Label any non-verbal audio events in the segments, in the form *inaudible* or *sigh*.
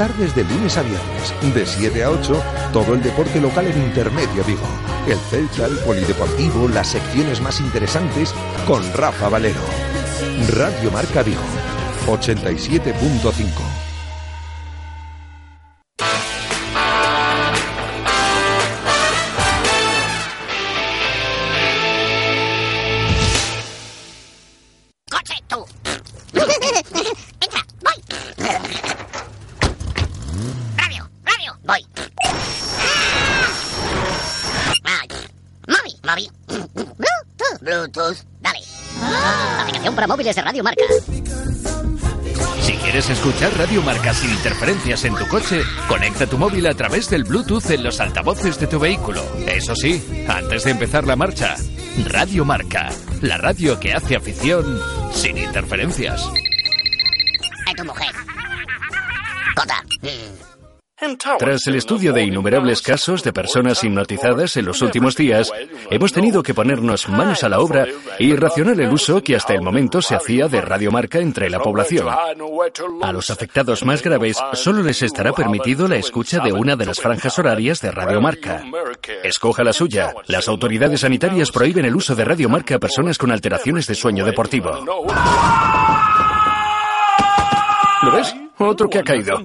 tardes de lunes a viernes, de 7 a 8, todo el deporte local en Intermedio Vigo. El Celta, el Polideportivo, las secciones más interesantes con Rafa Valero. Radio Marca Vigo, 87.5. escuchar Radio Marca sin interferencias en tu coche, conecta tu móvil a través del Bluetooth en los altavoces de tu vehículo. Eso sí, antes de empezar la marcha, Radio Marca, la radio que hace afición sin interferencias. Tras el estudio de innumerables casos de personas hipnotizadas en los últimos días, hemos tenido que ponernos manos a la obra y racionar el uso que hasta el momento se hacía de radiomarca entre la población. A los afectados más graves solo les estará permitido la escucha de una de las franjas horarias de radiomarca. Escoja la suya. Las autoridades sanitarias prohíben el uso de radiomarca a personas con alteraciones de sueño deportivo. ¿Lo ves? Otro que ha caído.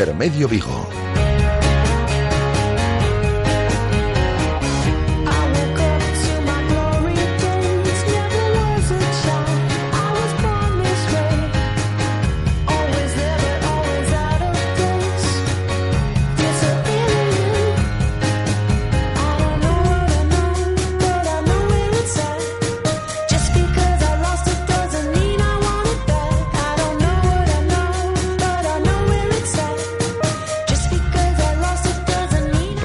Intermedio Vigo.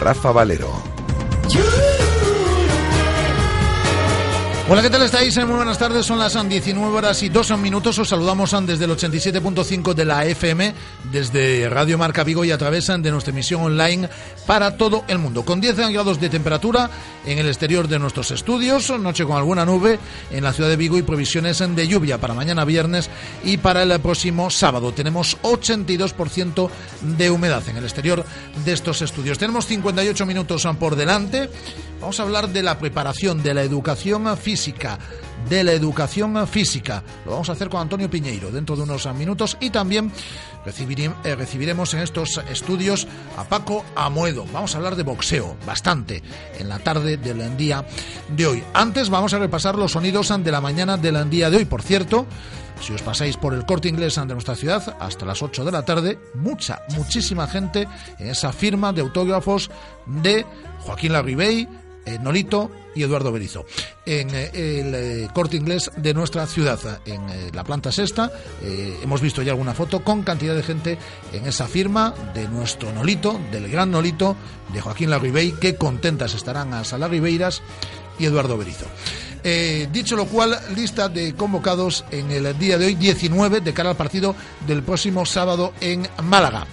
Rafa Valero. Hola, ¿qué tal estáis? Muy buenas tardes, son las 19 horas y 2 minutos. Os saludamos desde el 87.5 de la FM, desde Radio Marca Vigo y a través de nuestra emisión online para todo el mundo. Con 10 grados de temperatura en el exterior de nuestros estudios, noche con alguna nube en la ciudad de Vigo y provisiones de lluvia para mañana viernes y para el próximo sábado. Tenemos 82% de humedad en el exterior de estos estudios. Tenemos 58 minutos por delante. Vamos a hablar de la preparación, de la educación física, de la educación física. Lo vamos a hacer con Antonio Piñeiro dentro de unos minutos y también eh, recibiremos en estos estudios a Paco Amuedo. Vamos a hablar de boxeo, bastante, en la tarde del día de hoy. Antes vamos a repasar los sonidos de la mañana del día de hoy. Por cierto, si os pasáis por el corte inglés de nuestra ciudad hasta las 8 de la tarde, mucha, muchísima gente en esa firma de autógrafos de Joaquín Larribey, eh, Nolito y Eduardo Berizo. En eh, el eh, corte inglés de nuestra ciudad, en la planta sexta, hemos visto ya alguna foto con cantidad de gente en esa firma de nuestro Nolito, del gran Nolito, de Joaquín Larribey, que contentas estarán a Sala Ribeiras y Eduardo Berizo. dicho lo cual, lista de convocados en el día de hoy, 19, de cara al partido del próximo sábado en Málaga.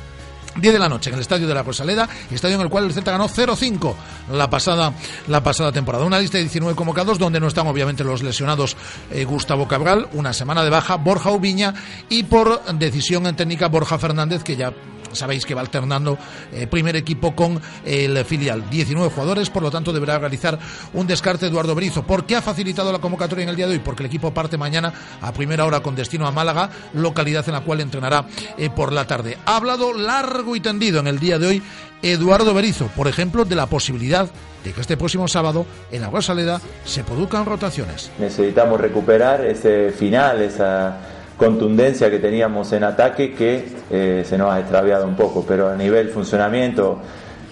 10 de la noche en el estadio de la Rosaleda, estadio en el cual el Celta ganó 0-5 la pasada, la pasada temporada. Una lista de 19 convocados donde no están obviamente los lesionados eh, Gustavo Cabral, una semana de baja, Borja Ubiña y por decisión técnica Borja Fernández, que ya sabéis que va alternando eh, primer equipo con el filial. 19 jugadores, por lo tanto deberá realizar un descarte Eduardo Brizo. ¿Por qué ha facilitado la convocatoria en el día de hoy? Porque el equipo parte mañana a primera hora con destino a Málaga, localidad en la cual entrenará eh, por la tarde. Ha hablado largo y tendido en el día de hoy Eduardo Berizo, por ejemplo, de la posibilidad de que este próximo sábado en la Rosaleda se produzcan rotaciones. Necesitamos recuperar ese final, esa contundencia que teníamos en ataque que eh, se nos ha extraviado un poco, pero a nivel funcionamiento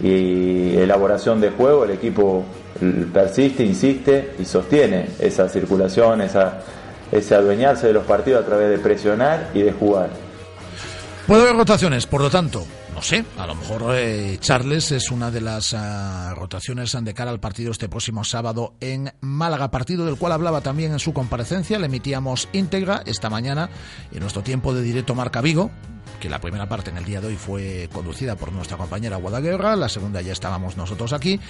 y elaboración de juego el equipo persiste, insiste y sostiene esa circulación, esa ese adueñarse de los partidos a través de presionar y de jugar. Puede haber rotaciones, por lo tanto, no sé, a lo mejor eh, Charles es una de las ah, rotaciones de cara al partido este próximo sábado en Málaga, partido del cual hablaba también en su comparecencia, le emitíamos íntegra esta mañana en nuestro tiempo de directo Marca Vigo, que la primera parte en el día de hoy fue conducida por nuestra compañera Guadaguerra, la segunda ya estábamos nosotros aquí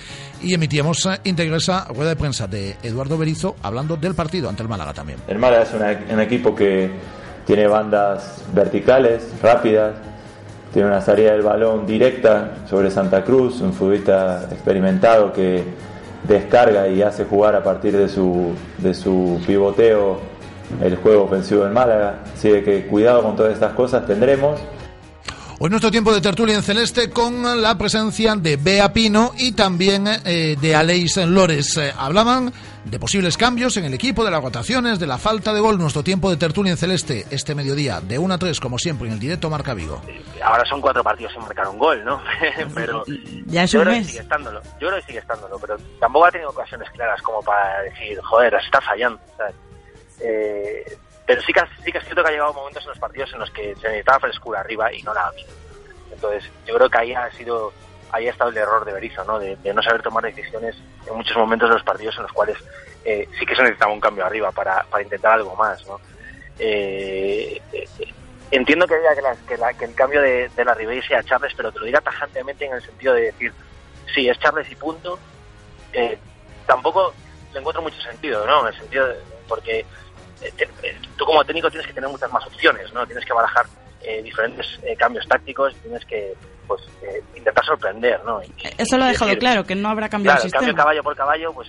y emitíamos ah, íntegra esa rueda de prensa de Eduardo Berizo hablando del partido ante el Málaga también. El Málaga es un equipo que tiene bandas verticales, rápidas, tiene una salida del balón directa sobre Santa Cruz, un futbolista experimentado que descarga y hace jugar a partir de su, de su pivoteo el juego ofensivo del Málaga. Así que cuidado con todas estas cosas tendremos. Hoy nuestro tiempo de tertulia en celeste con la presencia de Bea Pino y también eh, de Aleix Lores. Eh, hablaban de posibles cambios en el equipo, de las rotaciones, de la falta de gol. Nuestro tiempo de tertulia en celeste este mediodía, de 1 a 3, como siempre, en el directo Marca Vigo. Ahora son cuatro partidos sin marcar un gol, ¿no? *laughs* pero ya es yo creo que sigue estándolo. Yo creo que sigue estándolo, pero tampoco ha tenido ocasiones claras como para decir, joder, se está fallando. ¿sabes? Eh, pero sí que, sí que es cierto que ha llegado momentos en los partidos en los que se necesitaba frescura arriba y no la ha habido. Entonces, yo creo que ahí ha sido ahí ha estado el error de Berizzo, ¿no? De, no saber tomar decisiones en muchos momentos de los partidos en los cuales eh, sí que se necesitaba un cambio arriba para, para intentar algo más, ¿no? Eh, eh, entiendo que diga que, la, que, la, que, el cambio de, de la Ribey sea Charles, pero te lo diga tajantemente en el sentido de decir, sí, es Charles y punto. Eh, tampoco le encuentro mucho sentido, ¿no? En el sentido de, porque tú como técnico tienes que tener muchas más opciones, ¿no? Tienes que barajar eh, diferentes eh, cambios tácticos, tienes que pues eh, intentar sorprender, ¿no? Y, Eso lo ha dejado decir, claro, que no habrá cambiado claro, el sistema. cambio caballo por caballo, pues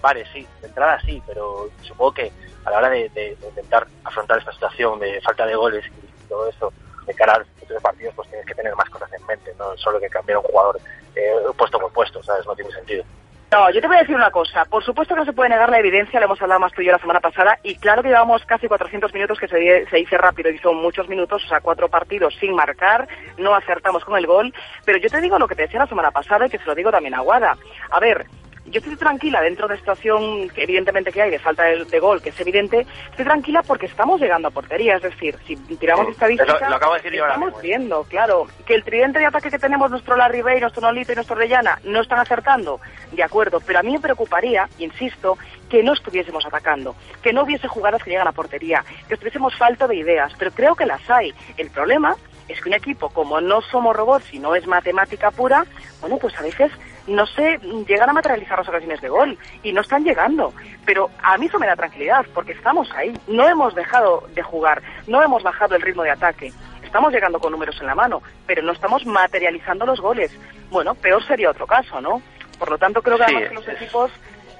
vale, sí, de entrada sí, pero supongo que a la hora de, de, de intentar afrontar esta situación de falta de goles y todo eso de cara futuro de partidos, pues tienes que tener más cosas en mente, no solo que cambiar un jugador eh, puesto por puesto, ¿sabes? No tiene sentido. No, yo te voy a decir una cosa. Por supuesto que no se puede negar la evidencia, lo hemos hablado más tú y yo la semana pasada, y claro que llevamos casi 400 minutos, que se, se dice rápido, y son muchos minutos, o sea, cuatro partidos sin marcar, no acertamos con el gol, pero yo te digo lo que te decía la semana pasada y que se lo digo también a Guada. A ver, yo estoy tranquila dentro de esta situación que evidentemente que hay de falta de, de, gol, que es evidente, estoy tranquila porque estamos llegando a portería, es decir, si tiramos Sí, estadísticas, lo- lo acabo de decir yo ahora estamos mismo, ¿eh? viendo, claro, que el tridente de ataque que tenemos, nuestro Larry Bay, nuestro Nolito y nuestro Orellana, no están acertando, de acuerdo, pero a mí me preocuparía, insisto, que no estuviésemos atacando, que no hubiese jugadas que llegan a portería, que estuviésemos falta de ideas, pero creo que las hay. El problema es que un equipo, como no somos robots y no es matemática pura, bueno, pues a veces no se llegan a materializar las ocasiones de gol y no están llegando. Pero a mí eso me da tranquilidad porque estamos ahí, no hemos dejado de jugar, no hemos bajado el ritmo de ataque. Estamos llegando con números en la mano, pero no estamos materializando los goles. Bueno, peor sería otro caso, ¿no? Por lo tanto, creo que Sí, además que los es- equipos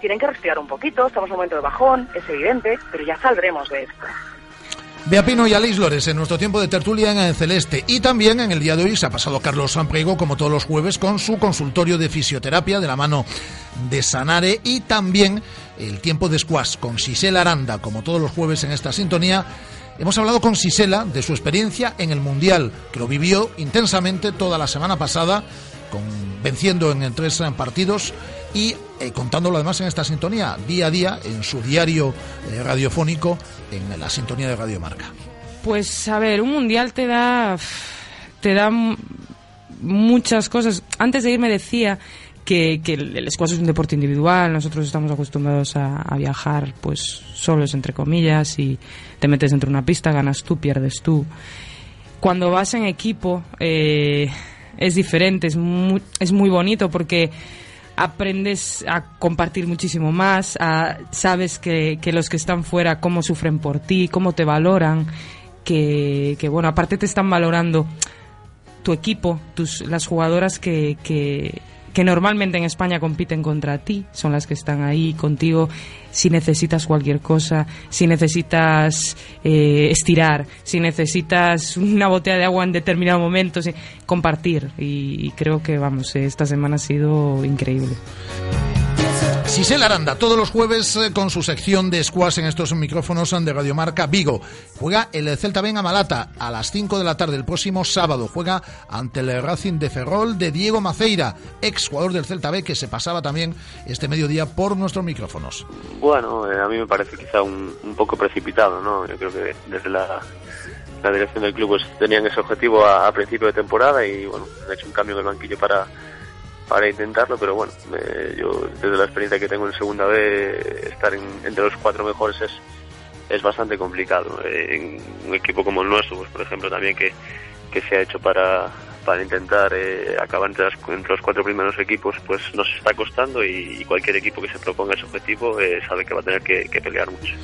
tienen que respirar un poquito, estamos en un momento de bajón, es evidente, pero ya saldremos de esto. Bea Pino y Aleix Lores en nuestro tiempo de tertulia en el Celeste. Y también en el día de hoy se ha pasado Carlos Samprego, como todos los jueves, con su consultorio de fisioterapia de la mano de Sanare. Y también el tiempo de squash con Sisela Aranda, como todos los jueves en esta sintonía. Hemos hablado con Sisela de su experiencia en el Mundial, que lo vivió intensamente toda la semana pasada, con, venciendo en tres partidos y eh, contándolo además en esta sintonía, día a día, en su diario eh, radiofónico, en la sintonía de Radio Marca. Pues a ver, un mundial te da te da muchas cosas. Antes de irme decía que, el squash es un deporte individual, nosotros estamos acostumbrados a, a viajar pues solos entre comillas y te metes dentro de una pista, ganas tú, pierdes tú. Cuando vas en equipo eh, es diferente, es muy, es muy bonito porque aprendes a compartir muchísimo más, a- sabes que, que los que están fuera cómo sufren por ti, cómo te valoran, que, que bueno, aparte te están valorando tu equipo, tus, las jugadoras que, que, que normalmente en España compiten contra ti, son las que están ahí contigo si necesitas cualquier cosa, si necesitas eh, estirar, si necesitas una botella de agua en determinado momento, si- compartir. Y, y creo que, vamos, esta semana ha sido increíble. Sisel Aranda, todos los jueves eh, con su sección de squash en estos micrófonos de Radiomarca Vigo. Juega el Celta Ben a Malata a las 5 de la tarde el próximo sábado. Juega ante el Racing de Ferrol de Diego Maceira, ex jugador del Celta B que se pasaba también este mediodía por nuestros micrófonos. Bueno, eh, a mí me parece quizá un, poco precipitado, ¿no? Yo creo que desde la, dirección del club pues, tenían ese objetivo a, a principio de temporada y bueno, han hecho un cambio en el banquillo para para intentarlo, pero bueno, yo desde la experiencia que tengo en segunda B, estar entre los cuatro mejores es, es bastante complicado. En un equipo como el nuestro, pues por ejemplo, también que, que se ha hecho para, para intentar eh, acabar entre, entre, los cuatro primeros equipos, pues nos está costando y, cualquier equipo que se proponga ese objetivo eh, sabe que va a tener que pelear mucho.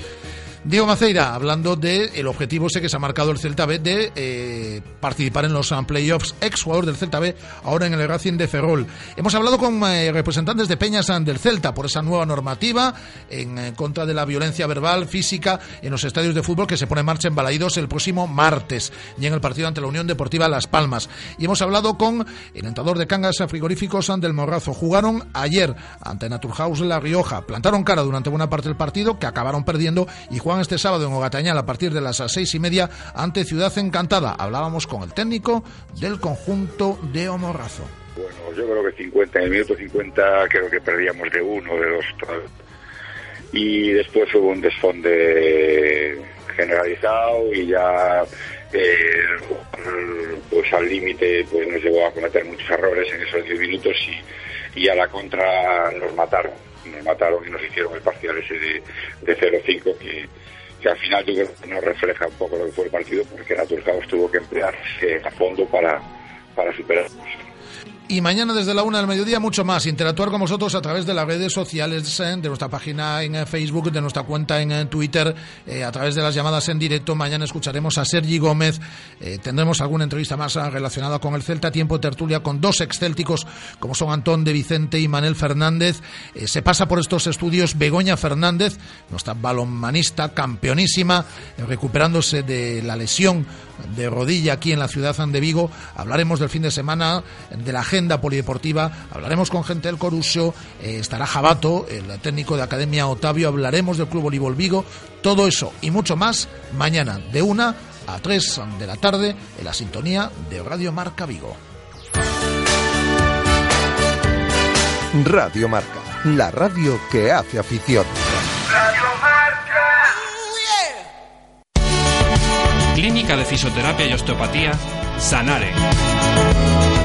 Diego Maceira, hablando del el objetivo ese que se ha marcado el Celta B de eh, participar en los playoffs, ex jugador del Celta B, ahora en el Racing de Ferrol. Hemos hablado con eh, representantes de Peñas del Celta por esa nueva normativa en, eh, contra de la violencia verbal, física en los estadios de fútbol que se pone en marcha en Balaídos el próximo martes y en el partido ante la Unión Deportiva Las Palmas. Y hemos hablado con el entrador de cangas frigoríficos del Morrazo. Jugaron ayer ante Naturhaus La Rioja, plantaron cara durante buena parte del partido que acabaron perdiendo y este sábado en Ogatañal a partir de las seis y media ante Ciudad Encantada. Hablábamos con el técnico del conjunto de Omorrazo. Bueno, yo creo que 50, en el minuto 50 creo que perdíamos de uno, de dos. Y después hubo un desfonde generalizado y ya eh, pues al límite pues nos llevó a cometer muchos errores en esos 10 minutos y, y a la contra nos mataron nos mataron y nos hicieron el parcial ese de, de 0-5 que, que al final yo creo que nos refleja un poco lo que fue el partido porque Naturhaus tuvo que emplearse a fondo para, para superarnos y mañana desde la una del mediodía mucho más. Interactuar con vosotros a través de las redes sociales, eh, de nuestra página en eh, Facebook, de nuestra cuenta en eh, Twitter, a través de las llamadas en directo. Mañana escucharemos a Sergi Gómez. tendremos alguna entrevista más relacionada con el Celta. Tiempo tertulia con dos excélticos como son Antón de Vicente y Manel Fernández. se pasa por estos estudios Begoña Fernández, nuestra balonmanista campeonísima, recuperándose de la lesión de rodilla aquí en la ciudad de Vigo. Hablaremos del fin de semana, de la agenda polideportiva, hablaremos con gente del Coruso, eh, estará Jabato, el técnico de Academia Otavio, hablaremos del Club Voleibol Vigo, todo eso y mucho más mañana de una a tres de la tarde en la sintonía de Radio Marca Vigo. Radio Marca, la radio que hace afición. Clínica de Fisioterapia y Osteopatía, Sanare.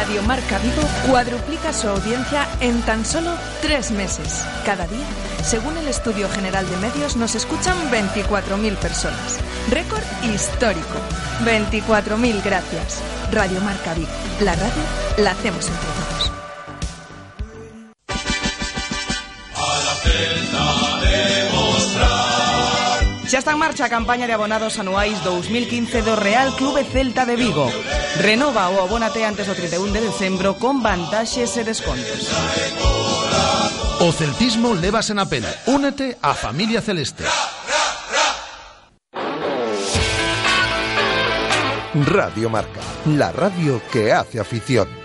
Radio Marca Vigo cuadruplica su audiencia en tan solo tres meses. Cada día, según el Estudio General de Medios, nos escuchan 24.000 personas. Récord histórico. 24.000 gracias. Radio Marca Vigo. La radio la hacemos entre Xa está en marcha a campaña de abonados anuais 2015 do Real Clube Celta de Vigo. Renova o abónate antes do 31 de decembro con vantaxes e descontos. O celtismo levas en a pena. Únete á familia celeste. Radio Marca, la radio que hace afición.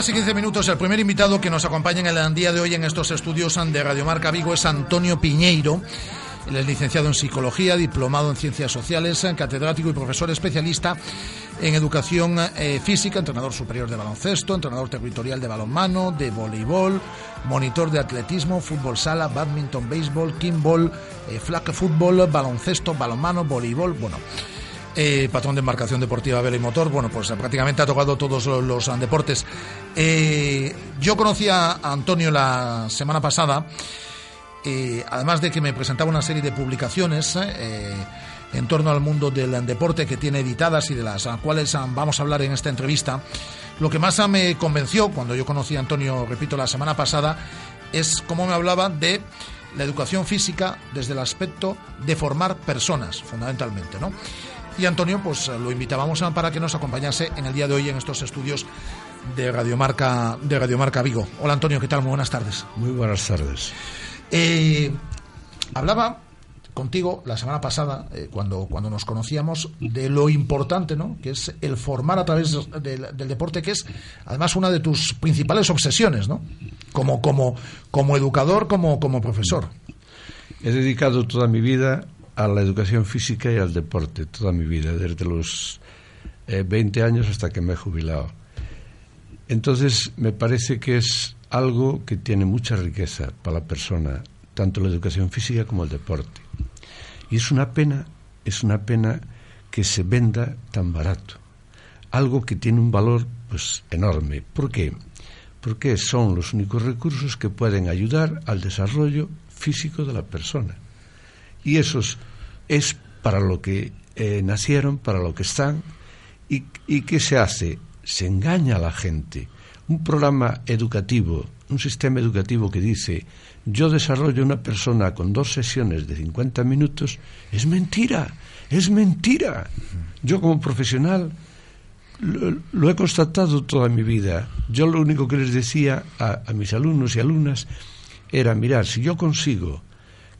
Horas y 15 minutos. El primer invitado que nos acompaña en el día de hoy en estos estudios de Radiomarca Vigo es Antonio Piñeiro. Él es licenciado en Psicología, diplomado en Ciencias Sociales, catedrático y profesor especialista en Educación eh, Física, entrenador superior de baloncesto, entrenador territorial de balonmano, de voleibol, monitor de atletismo, fútbol sala, badminton, béisbol, kimball, eh, flag fútbol, baloncesto, balonmano, voleibol, bueno... Eh, patrón de embarcación deportiva vela y motor, bueno, pues prácticamente ha tocado todos los, deportes. yo conocí a Antonio la semana pasada eh, además de que me presentaba una serie de publicaciones eh, en torno al mundo del deporte que tiene editadas y de las cuales vamos a hablar en esta entrevista, lo que más me convenció cuando yo conocí a Antonio, repito, la semana pasada, es cómo me hablaba de la educación física desde el aspecto de formar personas, fundamentalmente, ¿no? Y Antonio, pues lo invitábamos para que nos acompañase en el día de hoy en estos estudios de Radiomarca, de Radiomarca Vigo. Hola Antonio, ¿qué tal? Muy buenas tardes. Muy buenas tardes. Eh, hablaba contigo la semana pasada, eh, cuando, cuando nos conocíamos, de lo importante ¿no? que es el formar a través del, deporte, que es además una de tus principales obsesiones, ¿no? como, como, como educador, como, como profesor. He dedicado toda mi vida a la educación física y al deporte, toda mi vida, desde los 20 eh, años hasta que me he jubilado. Entonces, me parece que es algo que tiene mucha riqueza para la persona, tanto la educación física como el deporte. Y es una pena, es una pena que se venda tan barato. Algo que tiene un valor pues enorme. ¿Por qué? Porque son los únicos recursos que pueden ayudar al desarrollo físico de la persona. Y esos es para lo que eh, nacieron, para lo que están. ¿Y, ¿Y qué se hace? Se engaña a la gente un programa educativo, un sistema educativo que dice yo desarrollo una persona con dos sesiones de 50 minutos, es mentira, es mentira. Yo como profesional lo, he constatado toda mi vida. Yo lo único que les decía a, a mis alumnos y alumnas era, mirar, si yo consigo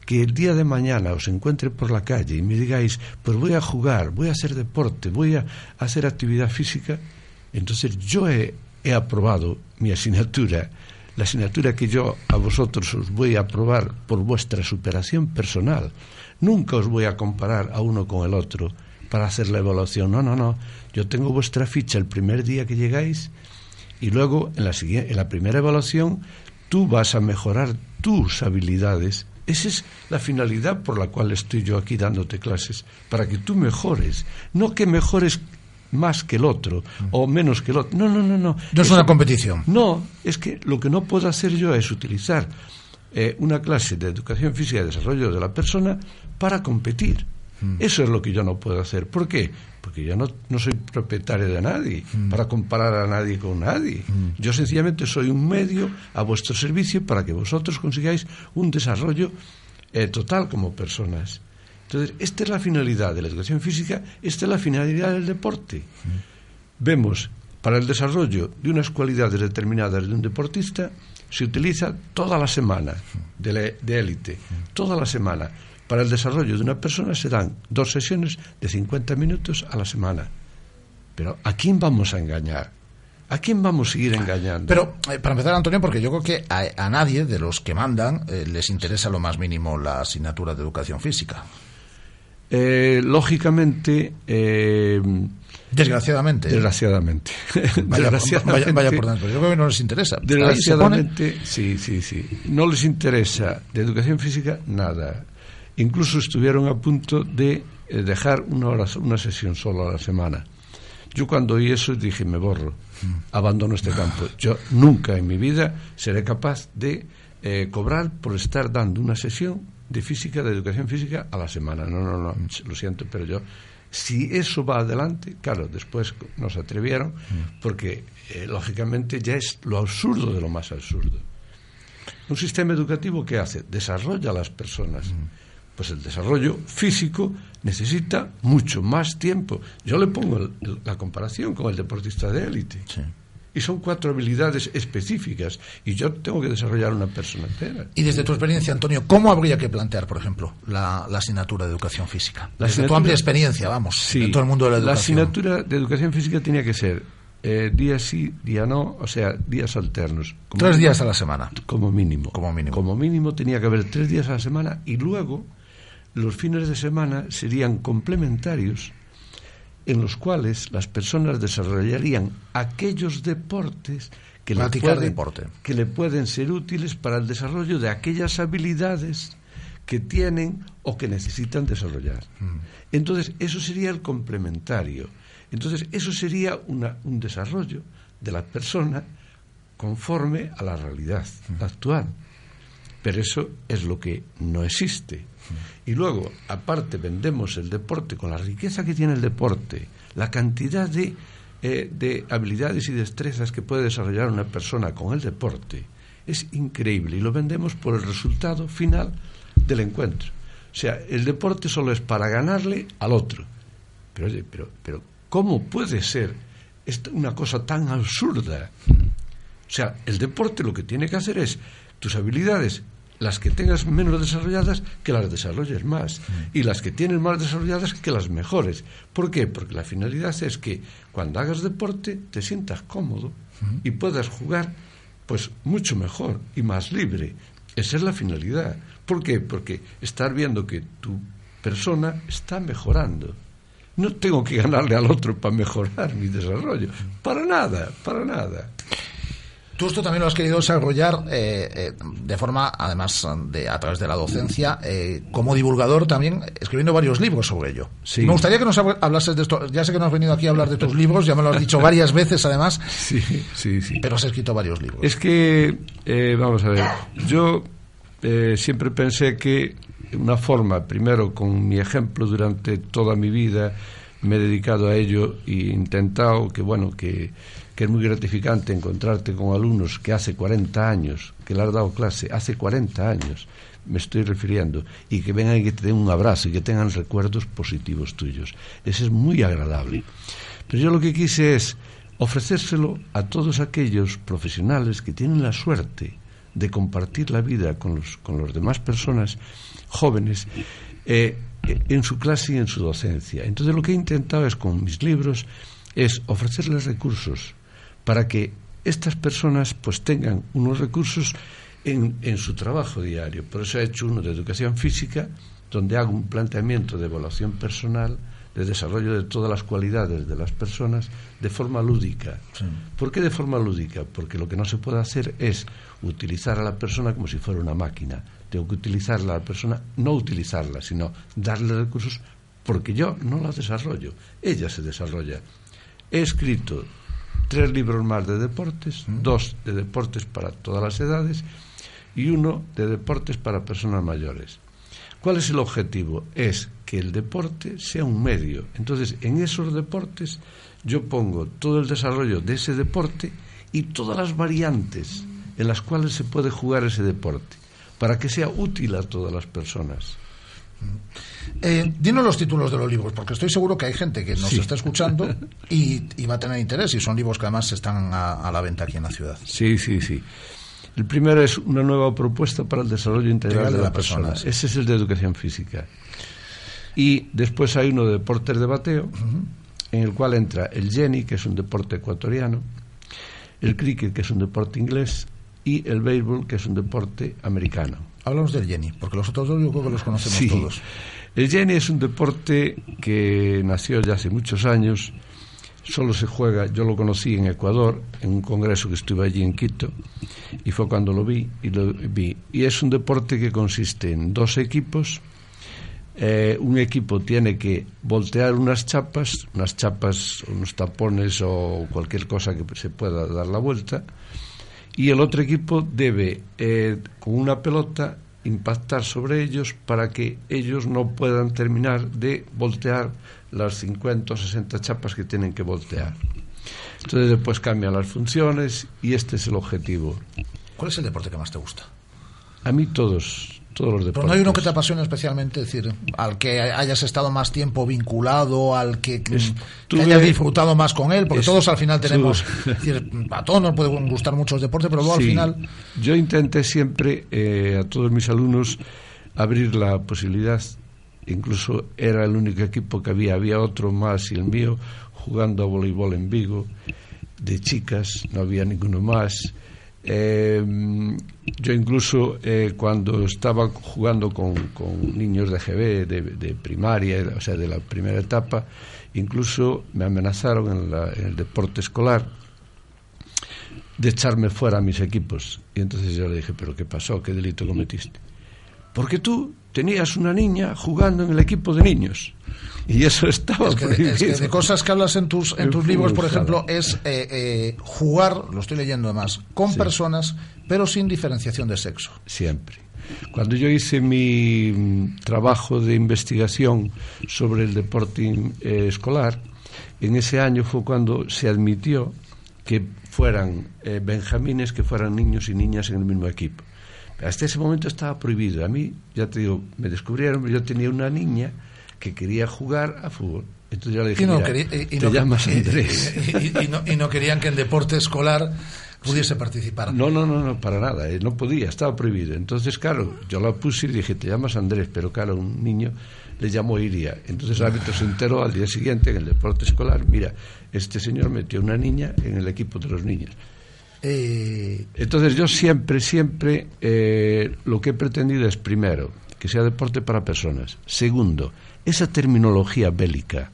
que el día de mañana os encuentre por la calle y me digáis, pues voy a jugar, voy a hacer deporte, voy a hacer actividad física, entonces yo he he aprobado mi asignatura, la asignatura que yo a vosotros os voy a aprobar por vuestra superación personal. Nunca os voy a comparar a uno con el otro para hacer la evaluación. No, no, no. Yo tengo vuestra ficha el primer día que llegáis y luego en la, en la primera evaluación tú vas a mejorar tus habilidades. Esa es la finalidad por la cual estoy yo aquí dándote clases, para que tú mejores, no que mejores más que el otro o menos que el otro. No, no, no, no. No es una competición. No, es que lo que no puedo hacer yo es utilizar eh, una clase de educación física y desarrollo de la persona para competir. Mm. Eso es lo que yo no puedo hacer. ¿Por qué? Porque yo no, no soy propietario de nadie, mm. para comparar a nadie con nadie. Mm. Yo sencillamente soy un medio a vuestro servicio para que vosotros consigáis un desarrollo eh, total como personas. Entonces, esta es la finalidad de la educación física, esta es la finalidad del deporte. Vemos, para el desarrollo de unas cualidades determinadas de un deportista, se utiliza toda la semana de élite, toda la semana. Para el desarrollo de una persona se dan dos sesiones de 50 minutos a la semana. Pero ¿a quién vamos a engañar? ¿A quién vamos a seguir engañando? Pero, eh, para empezar, Antonio, porque yo creo que a, nadie de los que mandan eh, les interesa lo más mínimo la asignatura de educación física. Eh, lógicamente. Eh, desgraciadamente. Desgraciadamente. *laughs* Vaya, Vaya, por dentro. Yo creo que no les interesa. Desgraciadamente, sí, sí, sí. No les interesa de educación física nada. Incluso estuvieron a punto de eh, dejar una, hora, una sesión solo a la semana. Yo cuando oí eso dije, me borro, abandono este campo. Yo nunca en mi vida seré capaz de cobrar por estar dando una sesión de física, de educación física a la semana. No, no, no, lo siento, pero yo, si eso va adelante, claro, después nos atrevieron, porque eh, lógicamente ya es lo absurdo de lo más absurdo. Un sistema educativo que hace, desarrolla a las personas. Pues el desarrollo físico necesita mucho más tiempo. Yo le pongo la comparación con el deportista de élite. Y son cuatro habilidades específicas. Y yo tengo que desarrollar una persona entera. Y desde tu experiencia, Antonio, ¿cómo habría que plantear, por ejemplo, la, asignatura de educación física? desde tu amplia experiencia, vamos, en todo el mundo de la educación. La asignatura de educación física tenía que ser eh, día sí, día no, o sea, días alternos. tres días a la semana. Como mínimo. Como mínimo. Como mínimo tenía que haber tres días a la semana y luego los fines de semana serían complementarios en los cuales las personas desarrollarían aquellos deportes que le, pueden, que le pueden ser útiles para el desarrollo de aquellas habilidades que tienen o que necesitan desarrollar. Mm. Entonces, eso sería el complementario. Entonces, eso sería un desarrollo de la persona conforme a la realidad actual. Pero eso es lo que no existe. Y luego, aparte, vendemos el deporte con la riqueza que tiene el deporte, la cantidad de, eh, de habilidades y destrezas que puede desarrollar una persona con el deporte. Es increíble y lo vendemos por el resultado final del encuentro. O sea, el deporte solo es para ganarle al otro. Pero, oye, pero, pero ¿Cómo puede ser una cosa tan absurda? O sea, el deporte lo que tiene que hacer es tus habilidades, las que tengas menos desarrolladas, que las desarrolles más. Y las que tienes más desarrolladas, que las mejores. ¿Por qué? Porque la finalidad es que cuando hagas deporte te sientas cómodo y puedas jugar pues mucho mejor y más libre. Esa es la finalidad. ¿Por qué? Porque estar viendo que tu persona está mejorando. No tengo que ganarle al otro para mejorar mi desarrollo. Para nada, para nada. Tú esto también lo has querido desarrollar eh, eh, de forma, además, de, a través de la docencia, eh, como divulgador también, escribiendo varios libros sobre ello. Me gustaría que nos hablases de esto. Ya sé que no has venido aquí a hablar de tus libros, ya me lo has dicho varias veces además. *laughs* Sí, sí, sí. Pero has escrito varios libros. Es que, vamos a ver, yo siempre pensé que una forma, primero con mi ejemplo durante toda mi vida, me he dedicado a ello e intentado que, bueno, que, que es muy gratificante encontrarte con alumnos que hace 40 años, que le has dado clase, hace 40 años, me estoy refiriendo, y que vengan y que te den un abrazo y que tengan recuerdos positivos tuyos. Eso es muy agradable. Pero yo lo que quise es ofrecérselo a todos aquellos profesionales que tienen la suerte de compartir la vida con los, con las demás personas jóvenes eh, en su clase y en su docencia. Entonces lo que he intentado es con mis libros es ofrecerles recursos para que estas personas pues tengan unos recursos en, en su trabajo diario. Por eso he hecho uno de educación física, donde hago un planteamiento de evaluación personal, de desarrollo de todas las cualidades de las personas de forma lúdica. ¿Por qué de forma lúdica? Porque lo que no se puede hacer es utilizar a la persona como si fuera una máquina. Tengo que utilizarla a la persona, no utilizarla, sino darle recursos porque yo no la desarrollo, ella se desarrolla. He escrito tres libros más de deportes, dos de deportes para todas las edades y uno de deportes para personas mayores. ¿Cuál es el objetivo? Es que el deporte sea un medio. Entonces, en esos deportes yo pongo todo el desarrollo de ese deporte y todas las variantes en las cuales se puede jugar ese deporte, para que sea útil a todas las personas. Eh, dinos los títulos de los libros, porque estoy seguro que hay gente que nos está escuchando *laughs* y, va a tener interés, y son libros que además están a, la venta aquí en la ciudad. Sí, sí, sí. El primero es una nueva propuesta para el desarrollo integral, de, la, persona. Ese es el de educación física. Y después hay uno de deportes de bateo, en el cual entra el jenny, que es un deporte ecuatoriano, el cricket, que es un deporte inglés, y el béisbol, que es un deporte americano. Hablamos del Jenny, porque los otros dos yo creo que los conocemos sí. todos. El Jenny es un deporte que nació ya hace muchos años, solo se juega, yo lo conocí en Ecuador, en un congreso que estuve allí en Quito, y fue cuando lo vi, y lo vi. Y es un deporte que consiste en dos equipos, eh, un equipo tiene que voltear unas chapas, unas chapas, unos tapones o cualquier cosa que se pueda dar la vuelta, y el otro equipo debe, eh, con una pelota, impactar sobre ellos para que ellos no puedan terminar de voltear las 50 o 60 chapas que tienen que voltear. Entonces después cambian las funciones y este es el objetivo. ¿Cuál es el deporte que más te gusta? A mí todos, pero no hay uno que te apasione especialmente, es decir, al que hayas estado más tiempo vinculado, al que, hayas disfrutado más con él, porque todos al final tenemos, a todos nos pueden gustar muchos deportes, pero luego al final... Yo intenté siempre eh, a todos mis alumnos abrir la posibilidad, incluso era el único equipo que había, había otro más y el mío, jugando a voleibol en Vigo, de chicas, no había ninguno más. Eh, yo incluso eh, cuando estaba jugando con, niños de GB, de, de, primaria, o sea, de la primera etapa, incluso me amenazaron en, la, en el deporte escolar de echarme fuera a mis equipos. Y entonces yo le dije, pero ¿qué pasó? ¿Qué delito cometiste? Porque tú tenías una niña jugando en el equipo de niños. Y eso estaba es que, prohibido. es que de cosas que hablas en tus, en tus libros, por ejemplo, es eh, eh, jugar, lo estoy leyendo además, con Sí. personas, pero sin diferenciación de sexo. Siempre. Cuando yo hice mi mm, trabajo de investigación sobre el deporte eh, escolar, en ese año fue cuando se admitió que fueran eh, benjamines, que fueran niños y niñas en el mismo equipo. Hasta ese momento estaba prohibido. A mí, ya te digo, me descubrieron, yo tenía una niña que quería jugar a fútbol. Entonces yo le dije, Y no, "Mira, quería- y- y te no- llamas Andrés. y- no, y no querían que el deporte escolar pudiese participar. No, no, no, no, para nada, eh, no podía, estaba prohibido. Entonces, claro, yo la puse y dije, te llamas Andrés, pero claro, un niño le llamó Iria. Entonces el árbitro se enteró al día siguiente en el deporte escolar, mira, este señor metió una niña en el equipo de los niños. Eh, Entonces yo siempre, siempre eh, lo que he pretendido es, primero, que sea deporte para personas. Segundo, esa terminología bélica,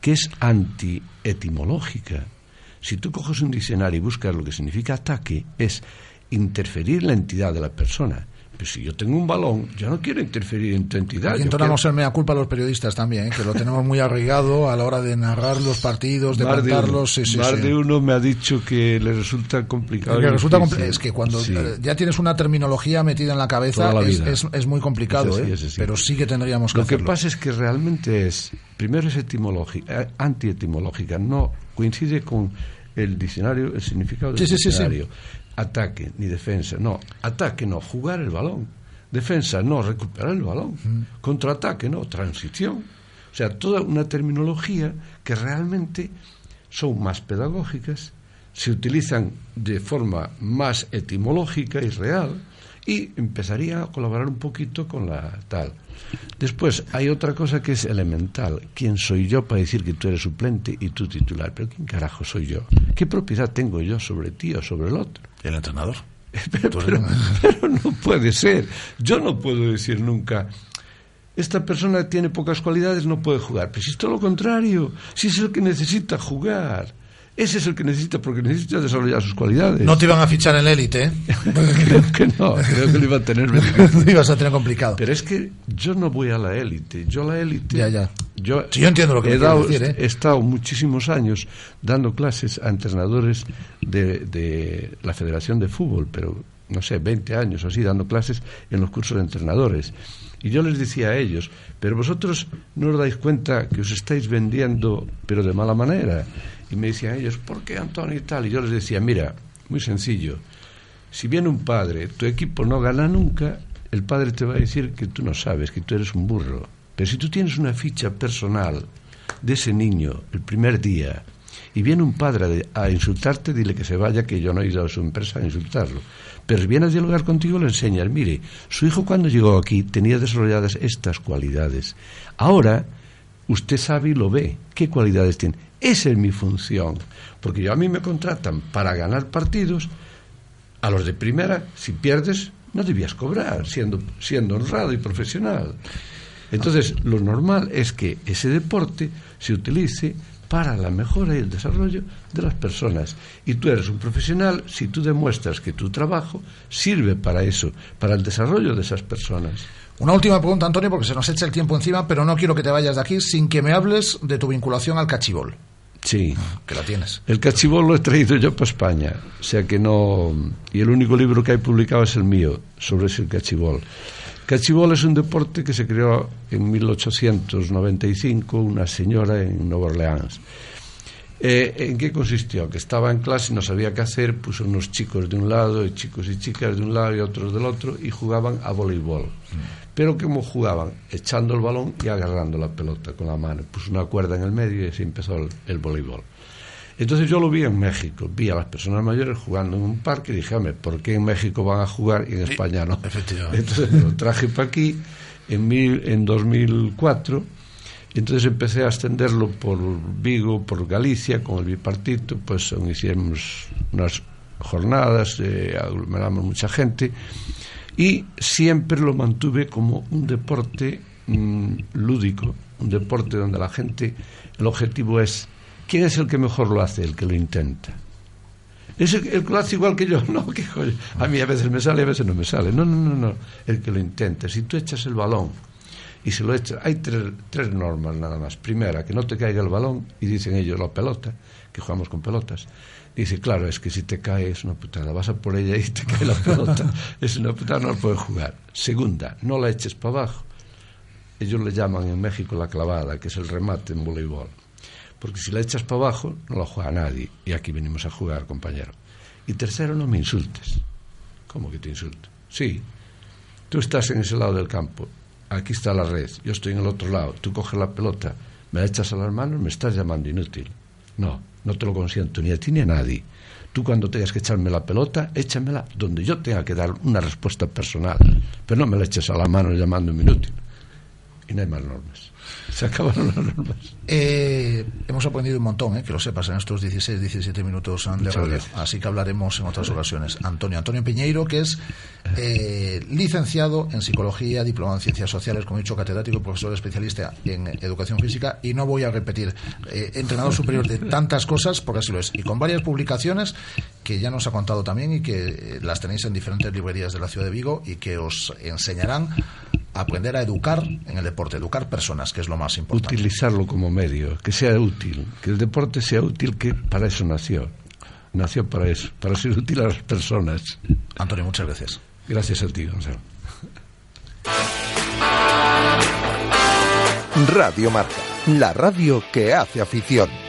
que es antietimológica. Si tú coges un diccionario y buscas lo que significa ataque, es interferir en la entidad de la persona. Pero si yo tengo un balón, yo no quiero interferir en tu entidad. Aquí entonamos quiero- el mea culpa a los periodistas también, ¿eh? que lo tenemos muy arraigado a la hora de narrar los partidos, de contarlos. sí, sí, más sí. de uno me ha dicho que le resulta complicado. Y resulta compli- es que cuando eh, ya tienes una terminología metida en la cabeza la es, es- es muy complicado, ¿eh? pero sí que tendríamos que Lo que hacerlo. pasa es que realmente es, primero es etimológica, eh, antietimológica, no coincide con el diccionario, el significado del Sí, sí, sí, sí. Ataque ni defensa, no, ataque no, jugar el balón. Defensa no, recuperar el balón. Contraataque no, transición. O sea, toda una terminología que realmente son más pedagógicas, se utilizan de forma más etimológica y real y empezaría a colaborar un poquito con la tal. Después hay otra cosa que es elemental. ¿Quién soy yo para decir que tú eres suplente y tú titular? Pero ¿quién carajo soy yo? ¿Qué propiedad tengo yo sobre ti o sobre el otro? *laughs* El entrenador. pero, no puede ser. Yo no puedo decir nunca, esta persona tiene pocas cualidades, no puede jugar. Pero si es todo lo contrario, si es el que necesita jugar. Ese es el que necesita, porque necesita desarrollar sus cualidades. No te iban a fichar en la élite, ¿eh? *laughs* creo que no, creo que lo *laughs* iba a tener Lo ibas a tener complicado. Pero es que yo no voy a la élite. Yo a la élite. Ya, ya. Yo, Sí, yo entiendo lo que he, dado- decir, ¿eh? he estado muchísimos años dando clases a entrenadores de, de la Federación de Fútbol, pero no sé, 20 años o así, dando clases en los cursos de entrenadores. Y yo les decía a ellos, pero vosotros no os dais cuenta que os estáis vendiendo, pero de mala manera. Y me decían ellos, ¿por qué Antonio y tal? Y yo les decía, mira, muy sencillo, si viene un padre, tu equipo no gana nunca, el padre te va a decir que tú no sabes, que tú eres un burro. Pero si tú tienes una ficha personal de ese niño el primer día y viene un padre a, insultarte, dile que se vaya, que yo no he ido a su empresa a insultarlo. Pero si viene a dialogar contigo, le enseñas, mire, su hijo cuando llegó aquí tenía desarrolladas estas cualidades. Ahora usted sabe y lo ve. ¿Qué cualidades tiene? Esa es mi función. Porque yo a mí me contratan para ganar partidos. A los de primera, si pierdes, no debías cobrar, siendo, siendo honrado y profesional. Entonces, lo normal es que ese deporte se utilice para la mejora y el desarrollo de las personas. Y tú eres un profesional si tú demuestras que tu trabajo sirve para eso, para el desarrollo de esas personas. Una última pregunta, Antonio, porque se nos echa el tiempo encima, pero no quiero que te vayas de aquí sin que me hables de tu vinculación al cachibol. Sí. Que la tienes. El cachibol lo he traído yo para España, o sea que no. Y el único libro que hay publicado es el mío, sobre ese cachibol. Cachibol es un deporte que se creó en 1895 una señora en Nueva Orleans. Eh, ¿En qué consistió? Que estaba en clase y no sabía qué hacer, puso unos chicos de un lado y chicos y chicas de un lado y otros del otro y jugaban a voleibol. Pero ¿cómo jugaban? Echando el balón y agarrando la pelota con la mano. Puso una cuerda en el medio y así empezó el, el voleibol. Entonces yo lo vi en México, vi a las personas mayores jugando en un parque y dije, "Hombre, ¿por qué en México van a jugar y en España no? Efectivamente. Entonces me lo traje para aquí en, mil, en 2004 entonces empecé a extenderlo por Vigo, por Galicia, con el bipartito, pues hicimos unas jornadas, eh, aglomeramos mucha gente y siempre lo mantuve como un deporte mm, lúdico, un deporte donde la gente, el objetivo es, ¿quién es el que mejor lo hace? El que lo intenta. Es el, que lo hace igual que yo, *laughs* no, que a mí a veces me sale, a veces no me sale. No, no, no, no, el que lo intenta. Si tú echas el balón y se lo echas, hay tres, tres normas nada más. Primera, que no te caiga el balón, y dicen ellos la pelota, que jugamos con pelotas. Dice, claro, es que si te cae es una putada, vas a por ella y te *laughs* cae la pelota, es una putada, no la puedes jugar. Segunda, no la eches para abajo. Ellos le llaman en México la clavada, que es el remate en voleibol. Porque si la echas para abajo, no la juega nadie. Y aquí venimos a jugar, compañero. Y tercero, no me insultes. ¿Cómo que te insulto? Sí, tú estás en ese lado del campo, aquí está la red, yo estoy en el otro lado, tú coges la pelota, me la echas a las manos, me estás llamando inútil. No, no te lo consiento ni a ti ni a nadie. Tú cuando tengas que echarme la pelota, échamela donde yo tenga que dar una respuesta personal. Pero no me la eches a la mano llamando inútil. Y no hay más normas. *laughs* Se acabaron las normas. Eh, hemos aprendido un montón, eh, que lo sepas, en estos 16, 17 minutos de radio. Así que hablaremos en otras ocasiones. Antonio, Antonio Piñeiro, que es eh, licenciado en Psicología, diplomado en Ciencias Sociales, como he dicho, catedrático y profesor especialista en Educación Física. Y no voy a repetir, eh, entrenador *laughs* superior de tantas cosas, porque así lo es. Y con varias publicaciones que ya nos ha contado también y que las tenéis en diferentes librerías de la ciudad de Vigo y que os enseñarán aprender a educar en el deporte, educar personas, que es lo más importante. Utilizarlo como medio, que sea útil, que el deporte sea útil, que para eso nació. Nació para eso, para ser útil a las personas. Antonio, muchas gracias. Gracias a ti, Gonzalo. Radio Marca, la radio que hace afición.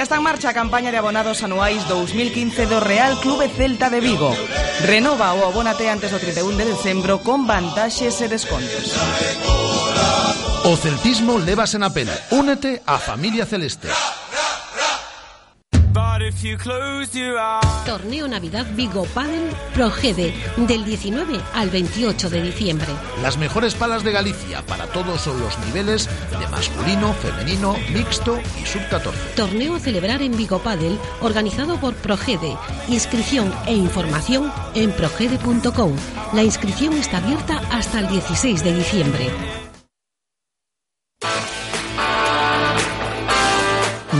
Xa está en marcha a campaña de abonados anuais 2015 do Real Clube Celta de Vigo. Renova o abónate antes do 31 de decembro con vantaxes e descontos. O celtismo levas en a pena. Únete á familia celeste. Torneo Navidad Vigo Padel Progede del 19 al 28 de diciembre. Las mejores palas de Galicia para todos los niveles de masculino, femenino, mixto y sub-14. Torneo a celebrar en Vigo Padel organizado por Progede. Inscripción e información en progede.com. La inscripción está abierta hasta el 16 de diciembre.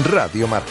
Radio Marca,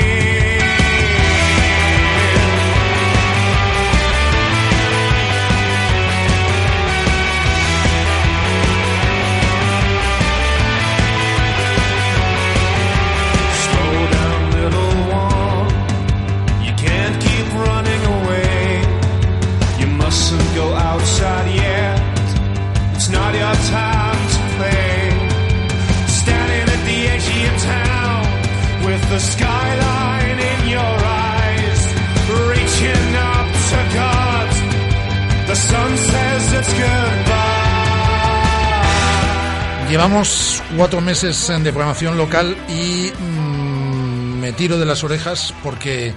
Llevamos cuatro meses de programación local y mm, me tiro de las orejas porque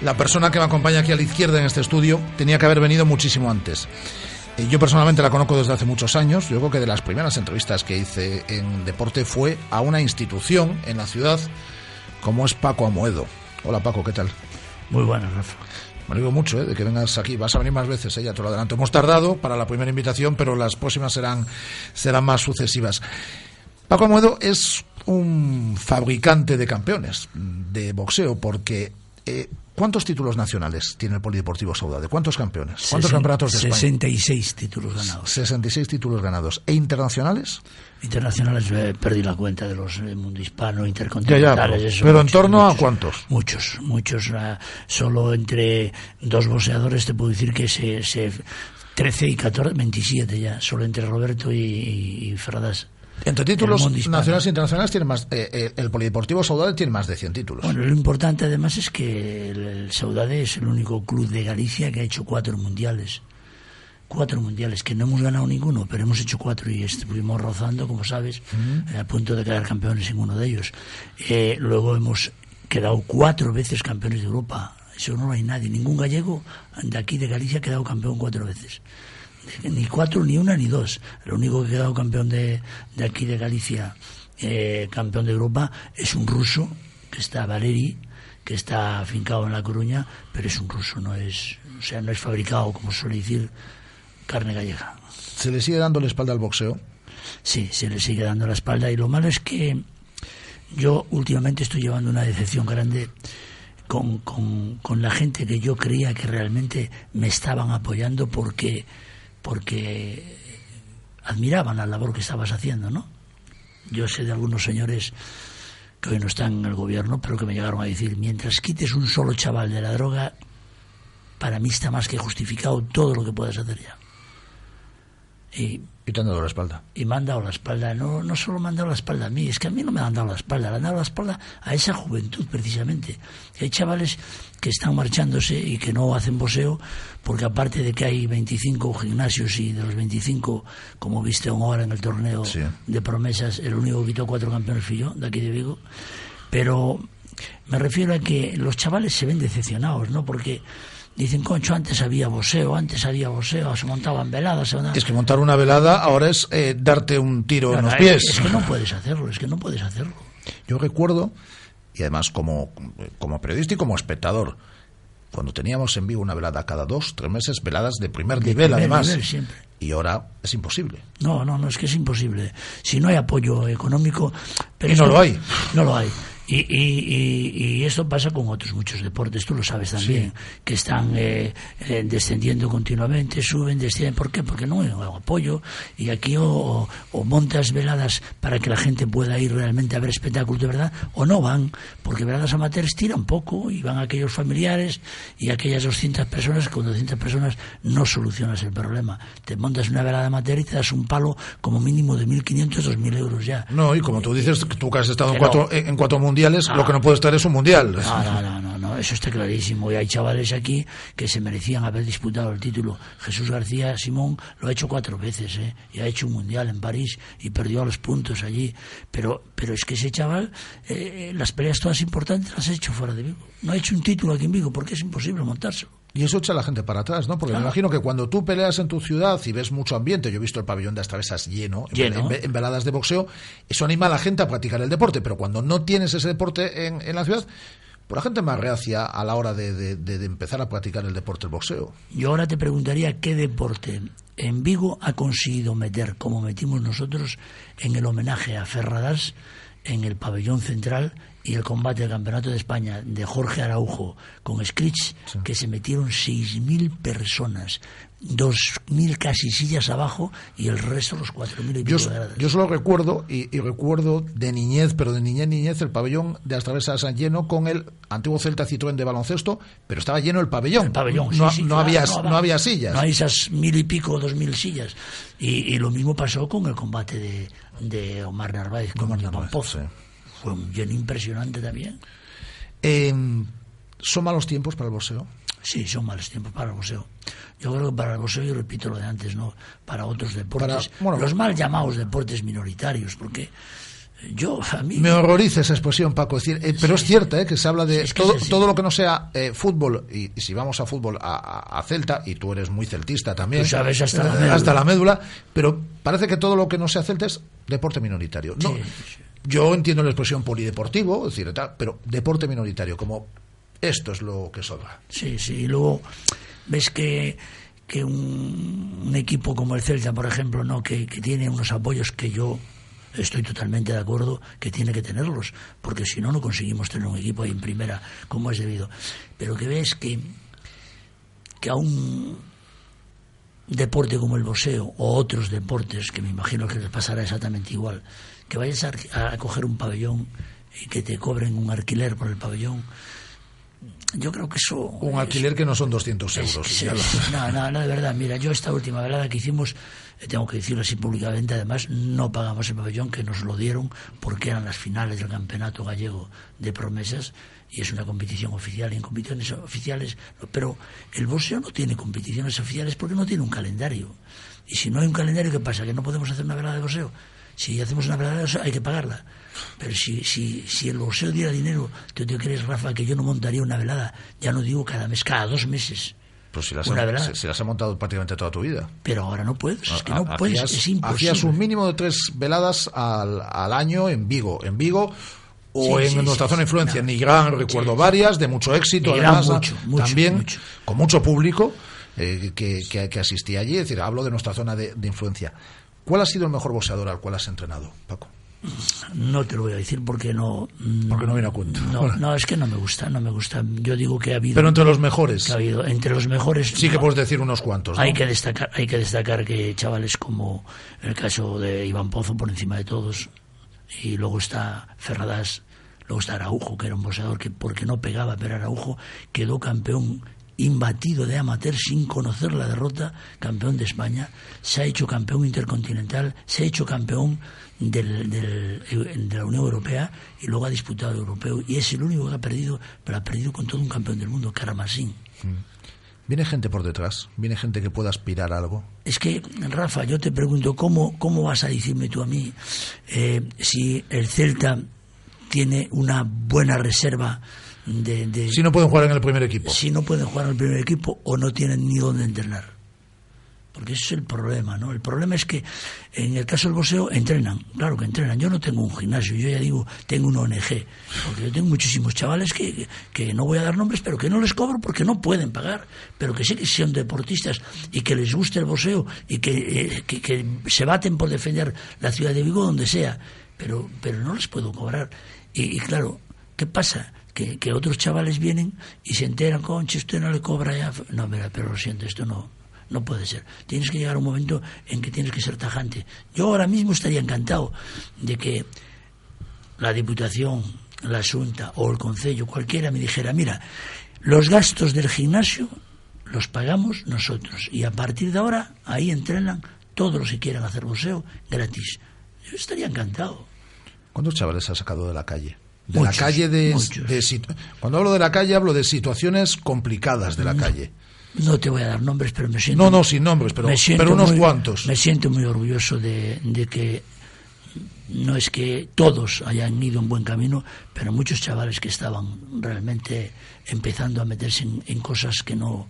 la persona que me acompaña aquí a la izquierda en este estudio tenía que haber venido muchísimo antes. Eh, Yo personalmente la conozco desde hace muchos años. Yo creo que de las primeras entrevistas que hice en deporte fue a una institución en la ciudad como es Paco Amoedo. Hola Paco, ¿qué tal? Muy buenas, Rafa. Me alegro mucho ¿eh? de que vengas aquí. Vas a venir más veces, ¿eh? ya te lo adelanto. Hemos tardado para la primera invitación, pero las próximas serán, serán más sucesivas. Paco Amuedo es un fabricante de campeones de boxeo, porque eh, ¿cuántos títulos nacionales tiene el Polideportivo Saudade? ¿Cuántos campeones? ¿Cuántos Sesen- campeonatos de España? 66 títulos ganados. 66 títulos ganados. ¿E internacionales? Internacionales eh, perdí la cuenta de los eh, mundo hispano, Ya, intercontinentales. ya, eso, pero en muchos, torno a muchos, cuántos? Muchos, muchos. ah, solo entre dos boxeadores te puedo decir que se, se 13 y 14, 27 ya, solo entre Roberto y, y, y Ferradas. Entre títulos nacionales e internacionales tiene más, eh, eh, el Polideportivo Saudade tiene más de 100 títulos. Bueno, lo importante además es que el, el Saudade es el único club de Galicia que ha hecho cuatro mundiales. Cuatro mundiales, que no hemos ganado ninguno, pero hemos hecho cuatro y estuvimos rozando, como sabes, eh, a punto de quedar campeones en uno de ellos. Eh, luego hemos quedado cuatro veces campeones de Europa. Eso no lo hay nadie. Ningún gallego de aquí de Galicia ha quedado campeón cuatro veces. Ni cuatro, ni una, ni dos. Lo único que ha quedado campeón de, de aquí de Galicia, eh, campeón de Europa, es un ruso, que está Valeri, que está afincado en La Coruña, pero es un ruso, no es, o sea, no es fabricado, como suele decir, carne gallega. ¿Se le sigue dando la espalda al boxeo? Sí, se le sigue dando la espalda y lo malo es que yo últimamente estoy llevando una decepción grande con, con, con la gente que yo creía que realmente me estaban apoyando porque, porque admiraban la labor que estabas haciendo, ¿no? Yo sé de algunos señores que hoy no están en el gobierno, pero que me llegaron a decir, mientras quites un solo chaval de la droga, para mí está más que justificado todo lo que puedas hacer ya. Y, y te han dado la espalda. Y me han dado la espalda. No, no solo me han dado la espalda a mí, es que a mí no me han dado la espalda, le han dado la espalda a esa juventud precisamente. Hay chavales que están marchándose y que no hacen poseo, porque aparte de que hay 25 gimnasios y de los 25, como viste ahora en el torneo Sí. de promesas, el único que quitó cuatro campeones fui yo, de aquí de Vigo. Pero me refiero a que los chavales se ven decepcionados, ¿no? Porque dicen, concho, antes había boxeo, antes había boxeo, se montaban veladas, se montaban... Es que montar una velada ahora es eh, darte un tiro en los es- pies. Es que no puedes hacerlo, es que no puedes hacerlo. Yo recuerdo, y además como, como periodista y como espectador, cuando teníamos en vivo una velada cada dos, tres meses, veladas de primer De nivel primer además. nivel siempre. Y ahora es imposible. No, no, no, es que es imposible. Si no hay apoyo económico... Pero Y no esto- lo hay. No lo hay. Y, y, y, y esto pasa con otros muchos deportes, tú lo sabes también, que están eh, eh, descendiendo continuamente, suben, descienden. ¿Por qué? Porque no hay apoyo. Y aquí o, montas veladas para que la gente pueda ir realmente a ver espectáculos de verdad, o no van, porque veladas amateurs tiran poco y van aquellos familiares y aquellas 200 personas, con 200 personas no solucionas el problema. Te montas una velada amateur y te das un palo como mínimo de 1.500, 2.000 euros ya. No, y como tú dices, tú que has estado en cuatro, en en cuatro mundiales, lo que no puede estar es un mundial. No, no, no, eso está clarísimo. Y hay chavales aquí que se merecían haber disputado el título. Jesús García Simón lo ha hecho cuatro veces, ¿eh? Y ha hecho un mundial en París y perdió los puntos allí. Pero, pero es que ese chaval, eh, las peleas todas importantes las ha hecho fuera de Vigo. No ha hecho un título aquí en Vigo porque es imposible montárselo. Y eso echa a la gente para atrás, ¿no? Porque me imagino que cuando tú peleas en tu ciudad y ves mucho ambiente, yo he visto el pabellón de Astravesas lleno, en- Lleno. En, en veladas de boxeo, eso anima a la gente a practicar el deporte, pero cuando no tienes ese deporte en, en la ciudad, pues la gente más reacia a la hora de, de- de- de empezar a practicar el deporte, el boxeo. Yo ahora te preguntaría qué deporte en Vigo ha conseguido meter, como metimos nosotros, en el homenaje a Ferradas en el pabellón central y el combate del Campeonato de España de Jorge Araujo con Scritch, que se metieron 6.000 personas, 2.000 casi sillas abajo y el resto los 4.000 y Yo, pico de yo solo recuerdo, y, y recuerdo de niñez, pero de niñez, niñez, el pabellón de Astravesas lleno con el antiguo Celta Citroën de baloncesto, pero estaba lleno el pabellón. El pabellón, sí, no, sí, no claro, había, no, no, había sillas. No hay esas mil y pico, dos mil sillas. Y, y lo mismo pasó con el combate de, de Omar Narváez con Juan Pozo. Fue un lleno impresionante también. Eh, ¿Son malos tiempos para el boxeo? Sí, son malos tiempos para el boxeo. Yo creo que para el boxeo, yo repito lo de antes, ¿no? Para otros deportes. Para- bueno, los mal llamados deportes minoritarios, porque yo, a mí... Me horroriza esa expresión, Paco. Es decir, eh, pero es cierta, eh, que se habla de es que todo, todo lo que no sea eh, fútbol, y, y si vamos a fútbol a, Celta, y tú eres muy celtista también, Tú sabes hasta la eh, médula. hasta la médula, pero parece que todo lo que no sea Celta es deporte minoritario. No, Sí, Yo entiendo la expresión polideportivo, es pero deporte minoritario, como esto es lo que sobra. Sí, sí, y luego ves que, que un, un equipo como el Celta, por ejemplo, no que, que tiene unos apoyos que yo estoy totalmente de acuerdo que tiene que tenerlos, porque si no, no conseguimos tener un equipo ahí en primera como es debido. Pero que ves que, que a un deporte como el boxeo o otros deportes, que me imagino que les pasará exactamente igual, que vayas a, a coger un pabellón y que te cobren un alquiler por el pabellón, yo creo que eso... Un alquiler que no son 200 euros. *laughs* No, no, no, de verdad. Mira, yo esta última velada que hicimos, eh, tengo que decirlo así públicamente, además no pagamos el pabellón que nos lo dieron porque eran las finales del campeonato gallego de promesas y es una competición oficial y en competiciones oficiales, pero el boxeo no tiene competiciones oficiales porque no tiene un calendario. Y si no hay un calendario, ¿qué pasa? ¿Que no podemos hacer una velada de boxeo? Si hacemos una boxeo, hay que pagarla. Pero si, si, si el boxeo diera dinero, ¿tú te crees, Rafa, que yo no montaría una velada? Ya no digo cada mes, cada dos meses. Pues si las, Una velada. si- si las has montado prácticamente toda tu vida. Pero ahora no puedes, es que Ha- no puedes, es imposible. Hacías un mínimo de tres veladas al, al año en Vigo. En Vigo o Sí, en sí, nuestra sí, zona de influencia. No. En Nigrán recuerdo varias, de mucho éxito, además, mucho, mucho, también mucho. con mucho público eh, que, que, que asistía allí. Es decir, hablo de nuestra zona de, de influencia. ¿Cuál ha sido el mejor boxeador al cual has entrenado, Paco? No te lo voy a decir porque no... mm, Porque no viene a cuento. No, no, es que no me gusta, no me gusta. Yo digo que ha habido... Pero entre los mejores. ha habido, entre los mejores... Sí que puedes decir unos cuantos. ¿no? Hay que destacar, hay que destacar que chavales como el caso de Iván Pozo por encima de todos y luego está Ferradas, luego está Araujo que era un boxeador que porque no pegaba pero Araujo quedó campeón imbatido de amateur sin conocer la derrota, campeón de España, se ha hecho campeón intercontinental, se ha hecho campeón del, del- de la Unión Europea y luego ha disputado el europeo y es el único que ha perdido, pero ha perdido con todo un campeón del mundo, Karamasín. Viene gente por detrás, viene gente que pueda aspirar a algo. Es que, Rafa, yo te pregunto, ¿cómo, cómo vas a decirme tú a mí eh, si el Celta tiene una buena reserva de, de- Si no pueden jugar en el primer equipo. si no pueden jugar en el primer equipo o no tienen ni dónde entrenar? Porque ese es el problema, ¿no? El problema es que en el caso del boxeo entrenan, claro que entrenan. Yo no tengo un gimnasio, yo ya digo, tengo una ONG, porque yo tengo muchísimos chavales que, que no voy a dar nombres, pero que no les cobro porque no pueden pagar, pero que sé que son deportistas y que les guste el boxeo y que, eh, que, que se baten por defender la ciudad de Vigo donde sea, pero, pero no les puedo cobrar. Y, y claro, ¿qué pasa? Que, otros chavales vienen y se enteran, conche, usted no le cobra ya. No, mira, pero lo siento, esto no, no puede ser. Tienes que llegar a un momento en que tienes que ser tajante. Yo ahora mismo estaría encantado de que la Diputación, la Junta o el Concello, cualquiera me dijera, mira, los gastos del gimnasio los pagamos nosotros y a partir de ahora ahí entrenan todos los que quieran hacer boxeo gratis. Yo estaría encantado. ¿Cuántos chavales has sacado de la calle? De Muchos, la calle de, de Cuando hablo de la calle hablo de situaciones complicadas de la calle. No te voy a dar nombres, pero me siento... No, no, sin nombres, pero, unos muy- cuantos. Me siento muy orgulloso de, de que no es que todos hayan ido en buen camino, pero muchos chavales que estaban realmente empezando a meterse en, en cosas que no,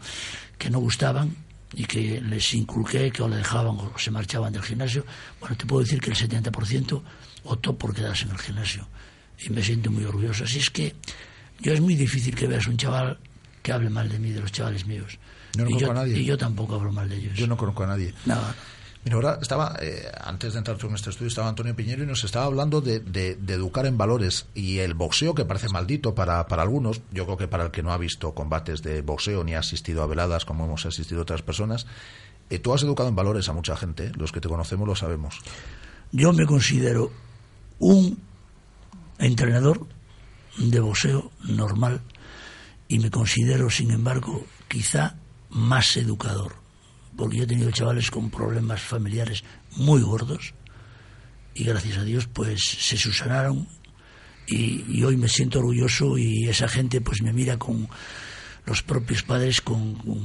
que no gustaban y que les inculqué que o le dejaban o se marchaban del gimnasio. Bueno, te puedo decir que el 70% optó por quedarse en el gimnasio y me siento muy orgulloso. Así es que yo es muy difícil que veas un chaval que hable mal de mí, de los chavales míos. Yo no y, conozco yo, a nadie. y yo tampoco hablo mal de ellos. Yo no conozco a nadie. No, Mira, ahora estaba, eh, antes de entrar tú en este estudio, estaba Antonio Piñero y nos estaba hablando de, de- de educar en valores y el boxeo, que parece maldito para, para algunos, yo creo que para el que no ha visto combates de boxeo ni ha asistido a veladas como hemos asistido otras personas, eh, tú has educado en valores a mucha gente, ¿eh? los que te conocemos lo sabemos. Yo me considero un entrenador de boxeo normal y me considero, sin embargo, quizá más educador. Porque yo he tenido chavales con problemas familiares muy gordos y gracias a Dios pues se subsanaron y, hoy me siento orgulloso y esa gente pues me mira con los propios padres con, con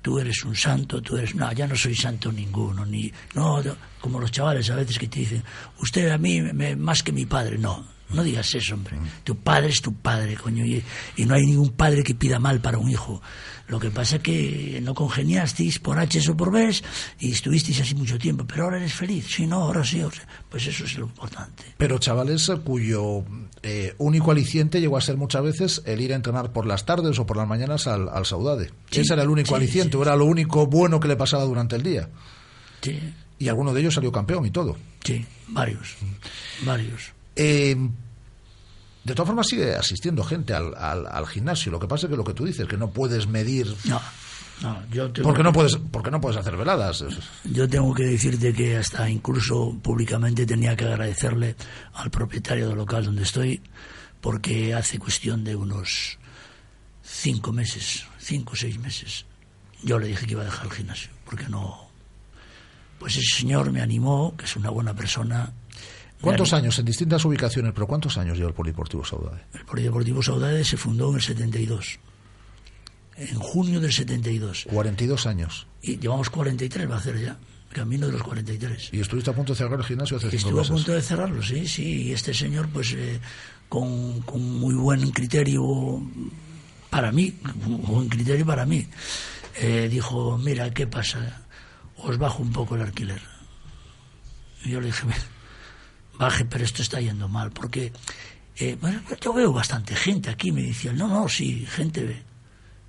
tú eres un santo, tú eres... No, ya no soy santo ninguno, ni... No, como los chavales a veces que te dicen, usted a mí me- más que mi padre. No, no digas eso, hombre. Tu padre es tu padre, coño, y, y no hay ningún padre que pida mal para un hijo. Lo que pasa es que no congeniasteis por H o por B y estuvisteis así mucho tiempo, pero ahora eres feliz. Sí, no, ahora sí, o sea, pues eso es lo importante. Pero chavales eh, cuyo eh, único aliciente llegó a ser muchas veces el ir a entrenar por las tardes o por las mañanas al, al Saudade. Sí, Ese era el único sí, aliciente, era lo único bueno que le pasaba durante el día. Sí, Y alguno de ellos salió campeón y todo. sí, varios, varios. Eh, de todas formas sigue asistiendo gente al, al- al gimnasio. Lo que pasa es que lo que tú dices, que no puedes medir... No, no, yo tengo Porque no puedes, porque no puedes hacer veladas. Yo tengo que decirte que hasta incluso públicamente tenía que agradecerle al propietario del local donde estoy, porque hace cuestión de unos cinco meses, cinco o seis meses, yo le dije que iba a dejar el gimnasio, porque no... Pues ese señor me animó, que es una buena persona. ¿Cuántos años en distintas ubicaciones, pero cuántos años lleva el Polideportivo Saudade? El Polideportivo Saudade se fundó en el 72. En junio del 72. 42 años. Y llevamos 43, va a hacer ya. Camino de los 43. ¿Y estuviste a punto de cerrar el gimnasio hace Estuve a punto de cerrarlo, sí, sí. Y este señor, pues, eh, con, con muy buen criterio para mí, buen criterio para mí, eh, dijo, mira, ¿qué pasa? Os bajo un poco el alquiler. Y yo le dije, "Mira, baje, pero esto está yendo mal, porque eh, bueno, yo veo bastante gente aquí, me decían, no, no, sí, gente ve.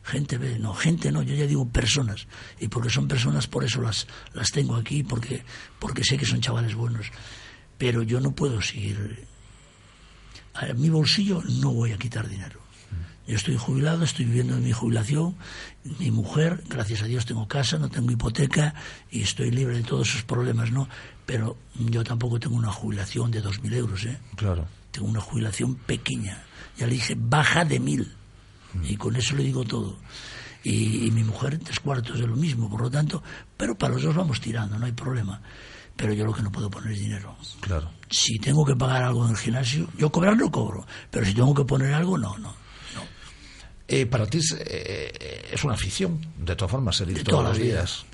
Gente ve, no, gente no, yo ya digo personas. Y porque son personas, por eso las, las tengo aquí, porque, porque sé que son chavales buenos. Pero yo no puedo seguir. A mi bolsillo no voy a quitar dinero. Yo estoy jubilado, estoy viviendo en mi jubilación. Mi mujer, gracias a Dios, tengo casa, no tengo hipoteca y estoy libre de todos esos problemas, ¿no? Pero yo tampoco tengo una jubilación de 2.000 euros, ¿eh? Claro. Tengo una jubilación pequeña. Ya le dije, baja de mil. Y con eso le digo todo. Y, y mi mujer, tres cuartos de lo mismo, por lo tanto, pero para los dos vamos tirando, no hay problema. Pero yo lo que no puedo poner es dinero. Claro. Si tengo que pagar algo en el gimnasio, yo cobrar lo cobro. Pero si tengo que poner algo, no, no. Eh, para ti es, eh, es una afición, de todas formas, salir De todos los días.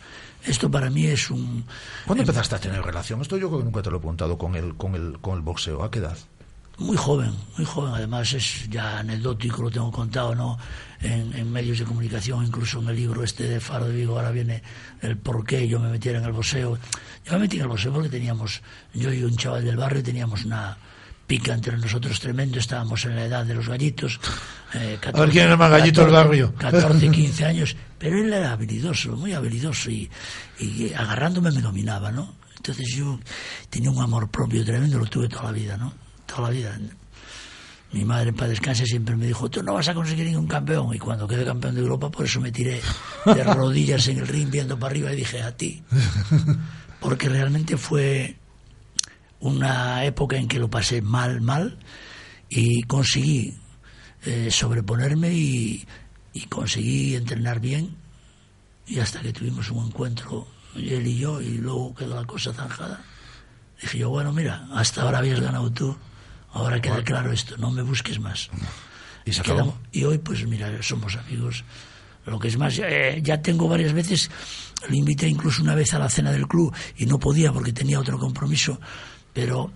Esto para mí es un... ¿Cuándo empezaste a tener relación? Esto yo creo que nunca te lo he preguntado con el, con el, con el boxeo. ¿A qué edad? Muy joven, muy joven. Además es ya anecdótico, lo tengo contado, ¿no? En, en medios de comunicación, incluso en el libro este de Faro de Vigo, ahora viene el por qué yo me metiera en el boxeo. Yo me metí en el boxeo porque teníamos, yo y un chaval del barrio teníamos una pica entre nosotros tremendo, estábamos en la edad de los gallitos. eh, A ver quién era más gallito del barrio. 14, 15 años, pero él era habilidoso, muy habilidoso y, y agarrándome me dominaba, ¿no? Entonces yo tenía un amor propio tremendo, lo tuve toda la vida, ¿no? Toda la vida. Mi madre, para descanse, siempre me dijo, tú no vas a conseguir ningún campeón. Y cuando quedé campeón de Europa, por eso me tiré de *laughs* rodillas en el ring viendo para arriba y dije, a ti. *laughs* Porque realmente fue una época en que lo pasé mal, mal, y conseguí eh, sobreponerme y, y conseguí entrenar bien. Y hasta que tuvimos un encuentro, él y yo, y luego quedó la cosa zanjada. Dije yo, bueno, mira, hasta ahora habías ganado tú, ahora queda claro esto, no me busques más. *laughs* Y se acabó. y hoy, pues mira, somos amigos. Lo que es más, eh, ya tengo varias veces, le invité incluso una vez a la cena del club y no podía porque tenía otro compromiso, pero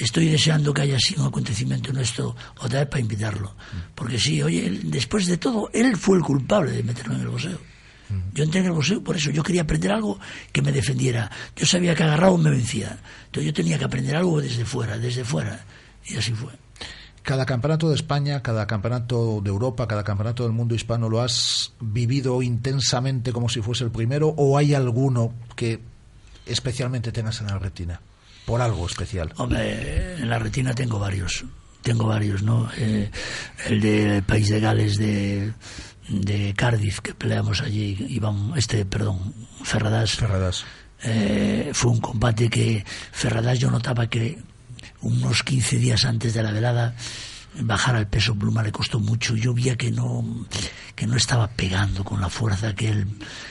estoy deseando que haya así un acontecimiento nuestro otra vez para invitarlo. Porque sí, oye, él, después de todo, él fue el culpable de meterme en el boxeo. Yo entré en el boxeo por eso, yo quería aprender algo que me defendiera. Yo sabía que agarrado me vencía. Entonces yo tenía que aprender algo desde fuera, desde fuera. Y así fue. Cada campeonato de España, cada campeonato de Europa, cada campeonato del mundo hispano, ¿lo has vivido intensamente como si fuese el primero o hay alguno que especialmente tengas en la retina? Por algo especial. Hombre, en la retina tengo varios. Tengo varios, ¿no? Eh, el del País de Gales de, de Cardiff, que peleamos allí, Iván, este, perdón, Ferradas. Ferradas. Eh, fue un combate que Ferradas yo notaba que unos 15 días antes de la velada bajar al peso pluma le costó mucho yo veía que no que no estaba pegando con la fuerza que él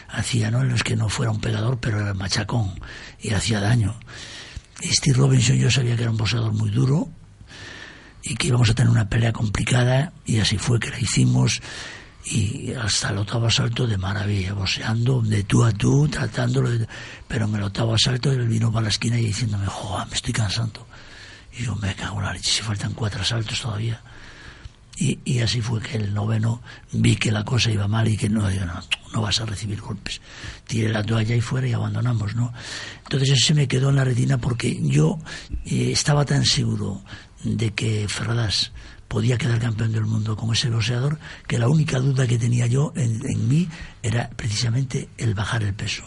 hacía no no es que no fuera un pegador pero era machacón y hacía daño Steve Robinson yo sabía que era un boxeador muy duro y que íbamos a tener una pelea complicada y así fue que la hicimos y hasta el octavo asalto de maravilla, boxeando de tú a tú, tratándolo, de- pero en el octavo asalto él vino para la esquina y diciéndome, joder, me estoy cansando. Y yo me cago en la leche, si faltan cuatro asaltos todavía. Y, y así fue que el noveno vi que la cosa iba mal y que no, no, no vas a recibir golpes. Tiré la toalla y fuera y abandonamos, ¿no? Entonces eso se me quedó en la retina porque yo eh, estaba tan seguro de que Ferradas podía quedar campeón del mundo con ese boxeador que la única duda que tenía yo en, en mí era precisamente el bajar el peso.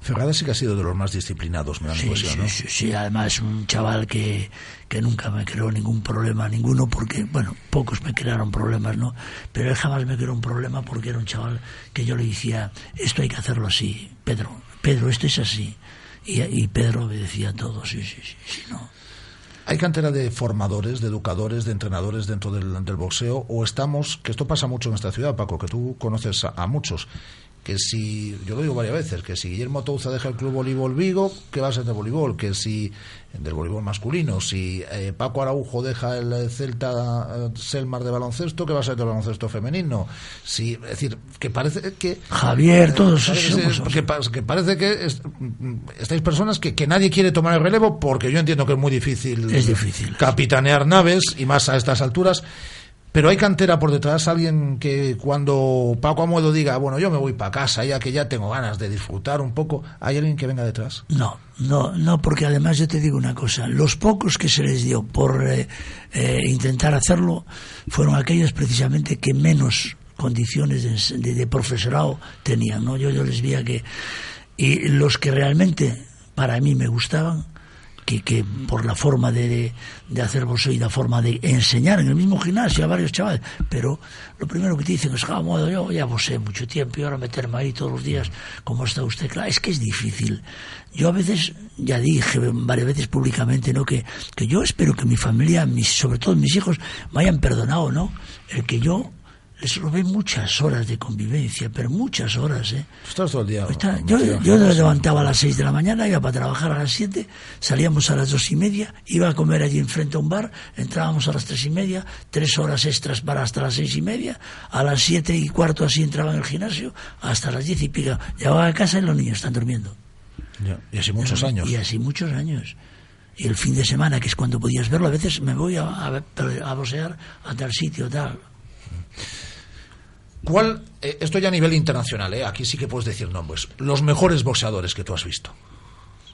Ferradas sí que ha sido de los más disciplinados, me da la Sí, impresión, sí, ¿no? sí, sí, además un chaval que, que nunca me creó ningún problema, ninguno, porque, bueno, pocos me crearon problemas, ¿no? Pero él jamás me creó un problema porque era un chaval que yo le decía, esto hay que hacerlo así, Pedro, Pedro, esto es así. Y, Pedro obedecía todo, sí, sí, sí, sí, no. ¿Hay cantera de formadores, de educadores, de entrenadores dentro del, del boxeo? ¿O estamos, que esto pasa mucho en esta ciudad, Paco, que tú conoces a muchos, que si, yo lo digo varias veces, que si Guillermo Touza deja el club voleibol Vigo, que va a ser de voleibol, que si del voleibol masculino, si eh, Paco Araujo deja el eh, Celta eh, Selmar de baloncesto, que va a ser de baloncesto femenino, si, es decir, que parece que Javier, todos parece, somos- que, pa- que parece que es- estáis personas que, que nadie quiere tomar el relevo porque yo entiendo que es muy difícil, Es difícil. capitanear naves y más a estas alturas. Pero hay cantera por detrás, alguien que cuando Paco Amuedo diga, bueno, yo me voy para casa, ya que ya tengo ganas de disfrutar un poco, ¿hay alguien que venga detrás? No, no, no, porque además yo te digo una cosa, los pocos que se les dio por eh, eh, intentar hacerlo fueron aquellos precisamente que menos condiciones de, de- de profesorado tenían, ¿no? Yo, yo les veía que... Y los que realmente para mí me gustaban, que, que por la forma de, de, hacer boxeo y la forma de enseñar en el mismo gimnasio a varios chavales, pero lo primero que te dicen es, "Ah, modo, yo ya boxeé mucho tiempo y ahora meterme ahí todos los días, ¿cómo está usted? Claro, es que es difícil. Yo a veces, ya dije varias veces públicamente, ¿no? Que, que yo espero que mi familia, mis, sobre todo mis hijos, me hayan perdonado, ¿no? El que yo les robé muchas horas de convivencia, pero muchas horas, ¿eh? Estás todo el día. Está- yo, yo me levantaba a las 6 de la mañana, iba para trabajar a las 7, salíamos a las dos y media, iba a comer allí enfrente a un bar, entrábamos a las tres y media, tres horas extras para hasta las seis y media, a las siete y cuarto así entraba en el gimnasio, hasta las diez y pico. Llegaba a casa y los niños están durmiendo. Ya, Y así muchos años. Y así muchos años. Y el fin de semana, que es cuando podías verlo, a veces me voy a, a, a boxear a tal sitio, tal. ¿Cuál, eh, esto ya a nivel internacional, eh, aquí sí que puedes decir nombres, los mejores boxeadores que tú has visto?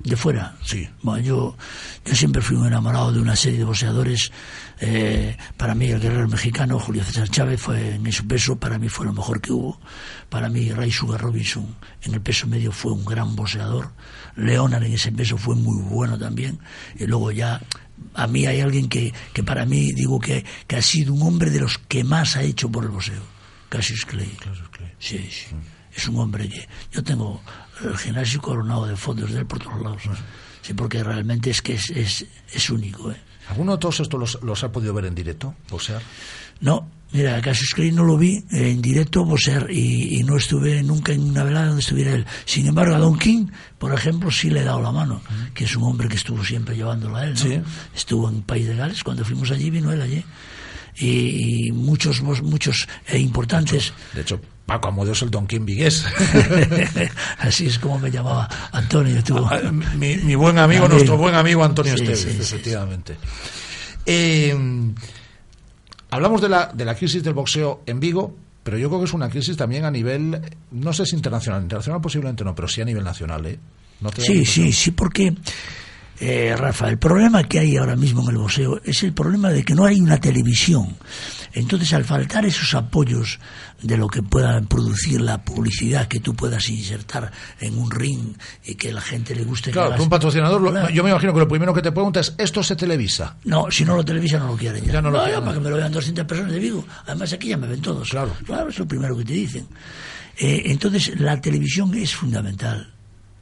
¿De fuera? Sí. Bueno, yo, yo siempre fui un enamorado de una serie de boxeadores. Eh, para mí, el guerrero mexicano, Julio César Chávez, fue en su peso, para mí fue lo mejor que hubo. Para mí, Ray Sugar Robinson, en el peso medio, fue un gran boxeador. Leonard, en ese peso, fue muy bueno también. Y luego ya, a mí hay alguien que, que para mí, digo que, que ha sido un hombre de los que más ha hecho por el boxeo. Cassius Clay. Sí, sí. Es un hombre que yo tengo el gimnasio coronado de fondos de él por todos lados. Sí, porque realmente es que es, es, es único. ¿eh? ¿Alguno de todos estos los, los ha podido ver en directo, boxear? No, mira, Cassius Clay no lo vi en directo boxear y, y no estuve nunca en una velada donde estuviera él. Sin embargo, a Don King, por ejemplo, sí le he dado la mano, que es un hombre que estuvo siempre llevándolo a él. ¿no? Sí. Estuvo en País de Gales, cuando fuimos allí vino él allí. Y, y muchos, muchos eh, importantes. De hecho, Paco Amudio es el Don King Vigués. *laughs* Así es como me llamaba Antonio. Tú. Ah, mi, mi buen amigo, nuestro buen amigo Antonio Sí, Esteves, sí, sí, efectivamente. Eh, hablamos de la, de la crisis del boxeo en Vigo, pero yo creo que es una crisis también a nivel, no sé si internacional, internacional posiblemente no, pero sí a nivel nacional, ¿eh? ¿No te da la Sí, sí, sí, porque, eh, Rafa, el problema que hay ahora mismo en el boxeo es el problema de que no hay una televisión. Entonces, al faltar esos apoyos de lo que pueda producir la publicidad que tú puedas insertar en un ring y que la gente le guste. que Claro, que un patrocinador, Claro. yo me imagino que lo primero que te pregunta es, ¿esto se televisa? No, si no lo televisa no lo quieren ya. Ya no lo ya quieren. para que me lo vean 200 personas de Vigo. Además aquí ya me ven todos. Claro. Claro, es lo primero que te dicen. Eh, entonces la televisión es fundamental.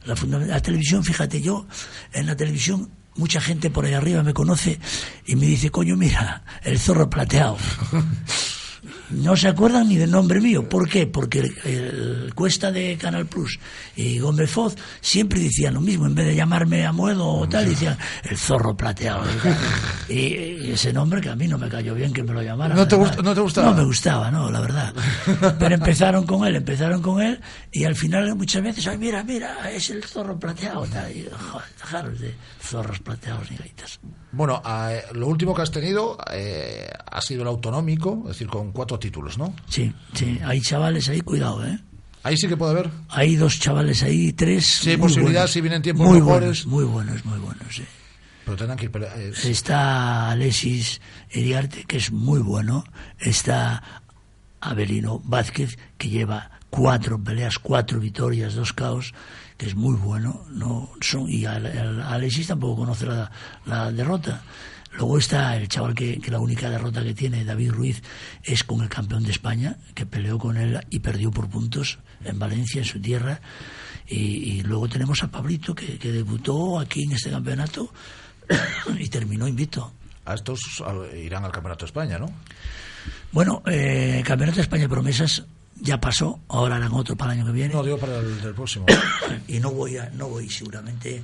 La, la televisión, fíjate, yo en la televisión mucha gente por ahí arriba me conoce y me dice, coño, mira, el zorro plateado. *laughs* No se acuerdan ni del nombre mío. ¿Por qué? Porque el, el Cuesta de Canal Plus y Gómez Foz siempre decían lo mismo. En vez de llamarme Amuedo o tal, decían el zorro plateado. Y, y ese nombre que a mí no me cayó bien que me lo llamaran. ¿No te no te gustaba? No me gustaba, no, la verdad. Pero empezaron con él, empezaron con él y al final muchas veces, ay, mira, mira, es el zorro plateado. Tal. Y, joder, dejaros de zorros plateados ni gaitas. Bueno, eh, lo último que has tenido eh, ha sido el autonómico, es decir, con cuatro títulos, ¿no? Sí, sí, hay chavales ahí, cuidado, ¿eh? Ahí sí que puede haber. Hay dos chavales ahí, tres. Si hay posibilidad, buenos. si vienen tiempos muy mejores. Buenos, muy buenos, muy buenos, sí. Pero tendrán que ir. pele- eh, Está Alexis Iriarte, que es muy bueno. Está Abelino Vázquez, que lleva cuatro peleas, cuatro victorias, dos caos, que es muy bueno. No son Y al- al- Alexis tampoco conoce la, la derrota. Luego está el chaval que, que la única derrota que tiene, David Ruiz, es con el campeón de España, que peleó con él y perdió por puntos en Valencia, en su tierra. Y, y luego tenemos a Pablito, que, que debutó aquí en este campeonato *coughs* y terminó invicto. A estos irán al Campeonato de España, ¿no? Bueno, eh, Campeonato de España de Promesas ya pasó, ahora harán otro para el año que viene. No, digo para el del próximo. y no voy a, no voy seguramente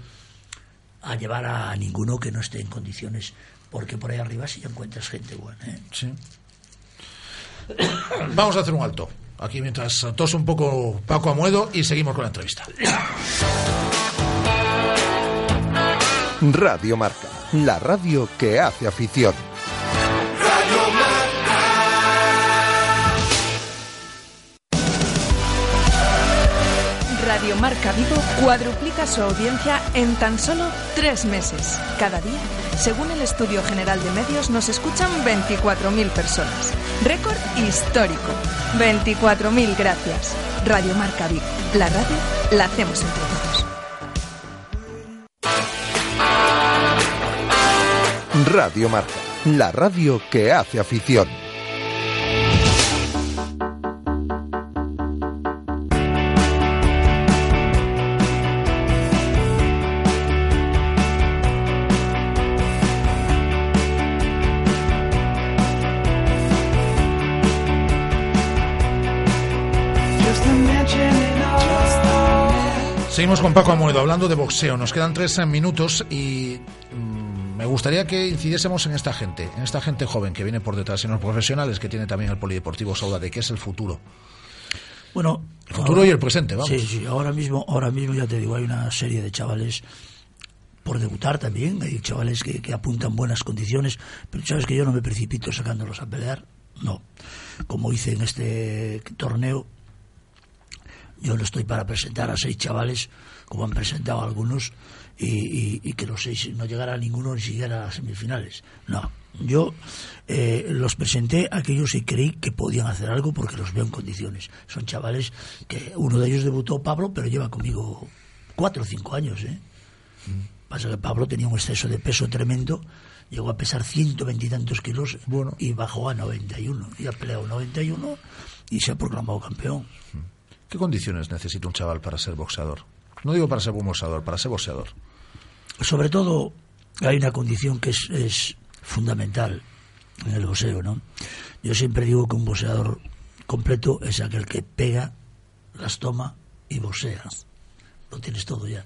a llevar a ninguno que no esté en condiciones, porque por ahí arriba sí ya encuentras gente buena. ¿eh? Sí. Vamos a hacer un alto. Aquí mientras tos un poco Paco Amuedo y seguimos con la entrevista. Radio Marca, la radio que hace afición. Radio Marca Vigo cuadruplica su audiencia en tan solo tres meses. Cada día, según el Estudio General de Medios, nos escuchan 24.000 personas. Récord histórico. 24.000 gracias. Radio Marca Vigo. La radio la hacemos entre todos. Radio Marca, la radio que hace afición. Seguimos con Paco Amuedo hablando de boxeo. Nos quedan tres eh, minutos y mm, me gustaría que incidiésemos en esta gente, en esta gente joven que viene por detrás, en los profesionales que tiene también el Polideportivo Sauda, de qué es el futuro. Bueno, El futuro y el presente, vamos. Sí, sí, ahora mismo, ahora mismo ya te digo, hay una serie de chavales por debutar también, hay chavales que, que apuntan buenas condiciones, pero sabes que yo no me precipito sacándolos a pelear, no. Como hice en este torneo, yo no estoy para presentar a seis chavales, como han presentado algunos, y, y- y que los seis no llegara ninguno ni siquiera a las semifinales. No, yo eh, los presenté a aquellos y creí que podían hacer algo porque los veo en condiciones. Son chavales que uno de ellos debutó Pablo, pero lleva conmigo cuatro o cinco años. ¿eh? Pasa que Pablo tenía un exceso de peso tremendo, llegó a pesar ciento veintitantos kilos y bajó a 91. Y ha peleado 91 y se ha proclamado campeón. ¿Qué condiciones necesita un chaval para ser boxeador? No digo para ser buen boxeador, para ser boxeador. sobre todo hay una condición que es, es fundamental en el boxeo, ¿no? Yo siempre digo que un boxeador completo es aquel que pega, las toma y boxea. Lo tienes todo ya.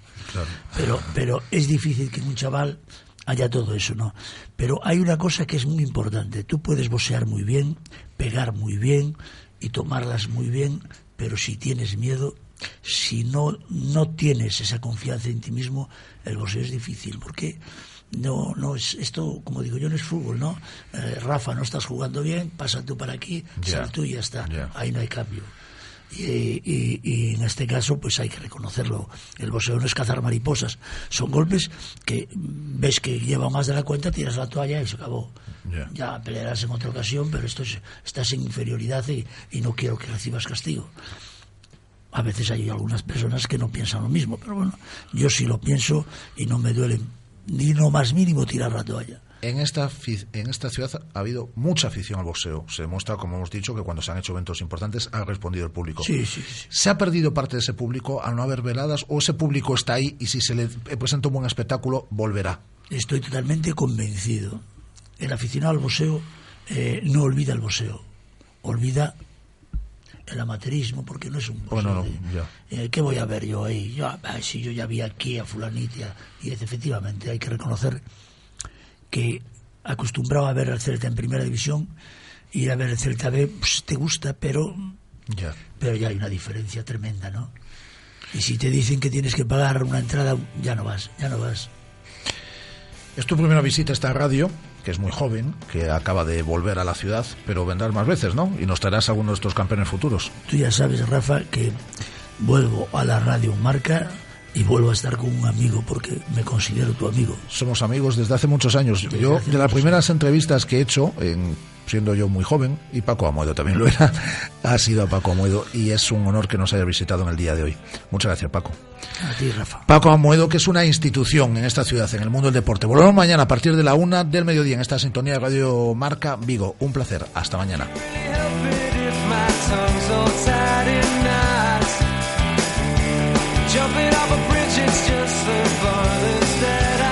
Pero, pero es difícil que un chaval haya todo eso, ¿no? Pero hay una cosa que es muy importante. Tú puedes boxear muy bien, pegar muy bien y tomarlas muy bien, pero si tienes miedo, si no, no tienes esa confianza en ti mismo, el boxeo es difícil, porque no, no es esto, como digo yo, no es fútbol, ¿no? Eh, Rafa, no estás jugando bien, pasa tú para aquí, Ya. sal tú y ya está. Ahí no hay cambio. Y, y- y en este caso, pues hay que reconocerlo. El boxeo no es cazar mariposas. Son golpes que ves que lleva más de la cuenta, tiras la toalla y se acabó. Ya. Ya pelearás en otra ocasión, pero esto es, estás en inferioridad y, y no quiero que recibas castigo. A veces hay algunas personas que no piensan lo mismo, pero bueno, yo sí lo pienso y no me duele ni lo más mínimo tirar la toalla. En esta, en esta ciudad ha habido mucha afición al boxeo. Se demuestra, como hemos dicho, que cuando se han hecho eventos importantes ha respondido el público. Sí, sí, sí. ¿Se ha perdido parte de ese público al no haber veladas o ese público está ahí y si se le presenta un buen espectáculo volverá? Estoy totalmente convencido. El aficionado al boxeo eh, no olvida el boxeo, olvida el amateurismo, porque no es un boxeo. Bueno, no, eh, ¿Qué voy a ver yo ahí? Yo, ah, si yo ya vi aquí a fulanitia. Y es, efectivamente hay que reconocer que acostumbrado a ver al Celta en primera división, ir a ver el Celta B, pues, te gusta, pero Ya. pero ya hay una diferencia tremenda, ¿no? Y si te dicen que tienes que pagar una entrada, ya no vas, ya no vas. Es tu primera visita a esta radio, que es muy joven, que acaba de volver a la ciudad, pero vendrás más veces, ¿no? Y nos traerás algunos de estos campeones futuros. Tú ya sabes, Rafa, que vuelvo a la radio Marca y vuelvo a estar con un amigo porque me considero tu amigo. Somos amigos desde hace muchos años. Desde yo, de las primeras entrevistas que he hecho, en- siendo yo muy joven, y Paco Amuedo también lo era, *laughs* ha sido a Paco Amuedo, y es un honor que nos haya visitado en el día de hoy. Muchas gracias, Paco. A ti, Rafa. Paco Amuedo, que es una institución en esta ciudad, en el mundo del deporte. Volvemos mañana a partir de la una del mediodía en esta sintonía de Radio Marca Vigo. Un placer. Hasta mañana. Jumping off a bridge, it's just the farthest that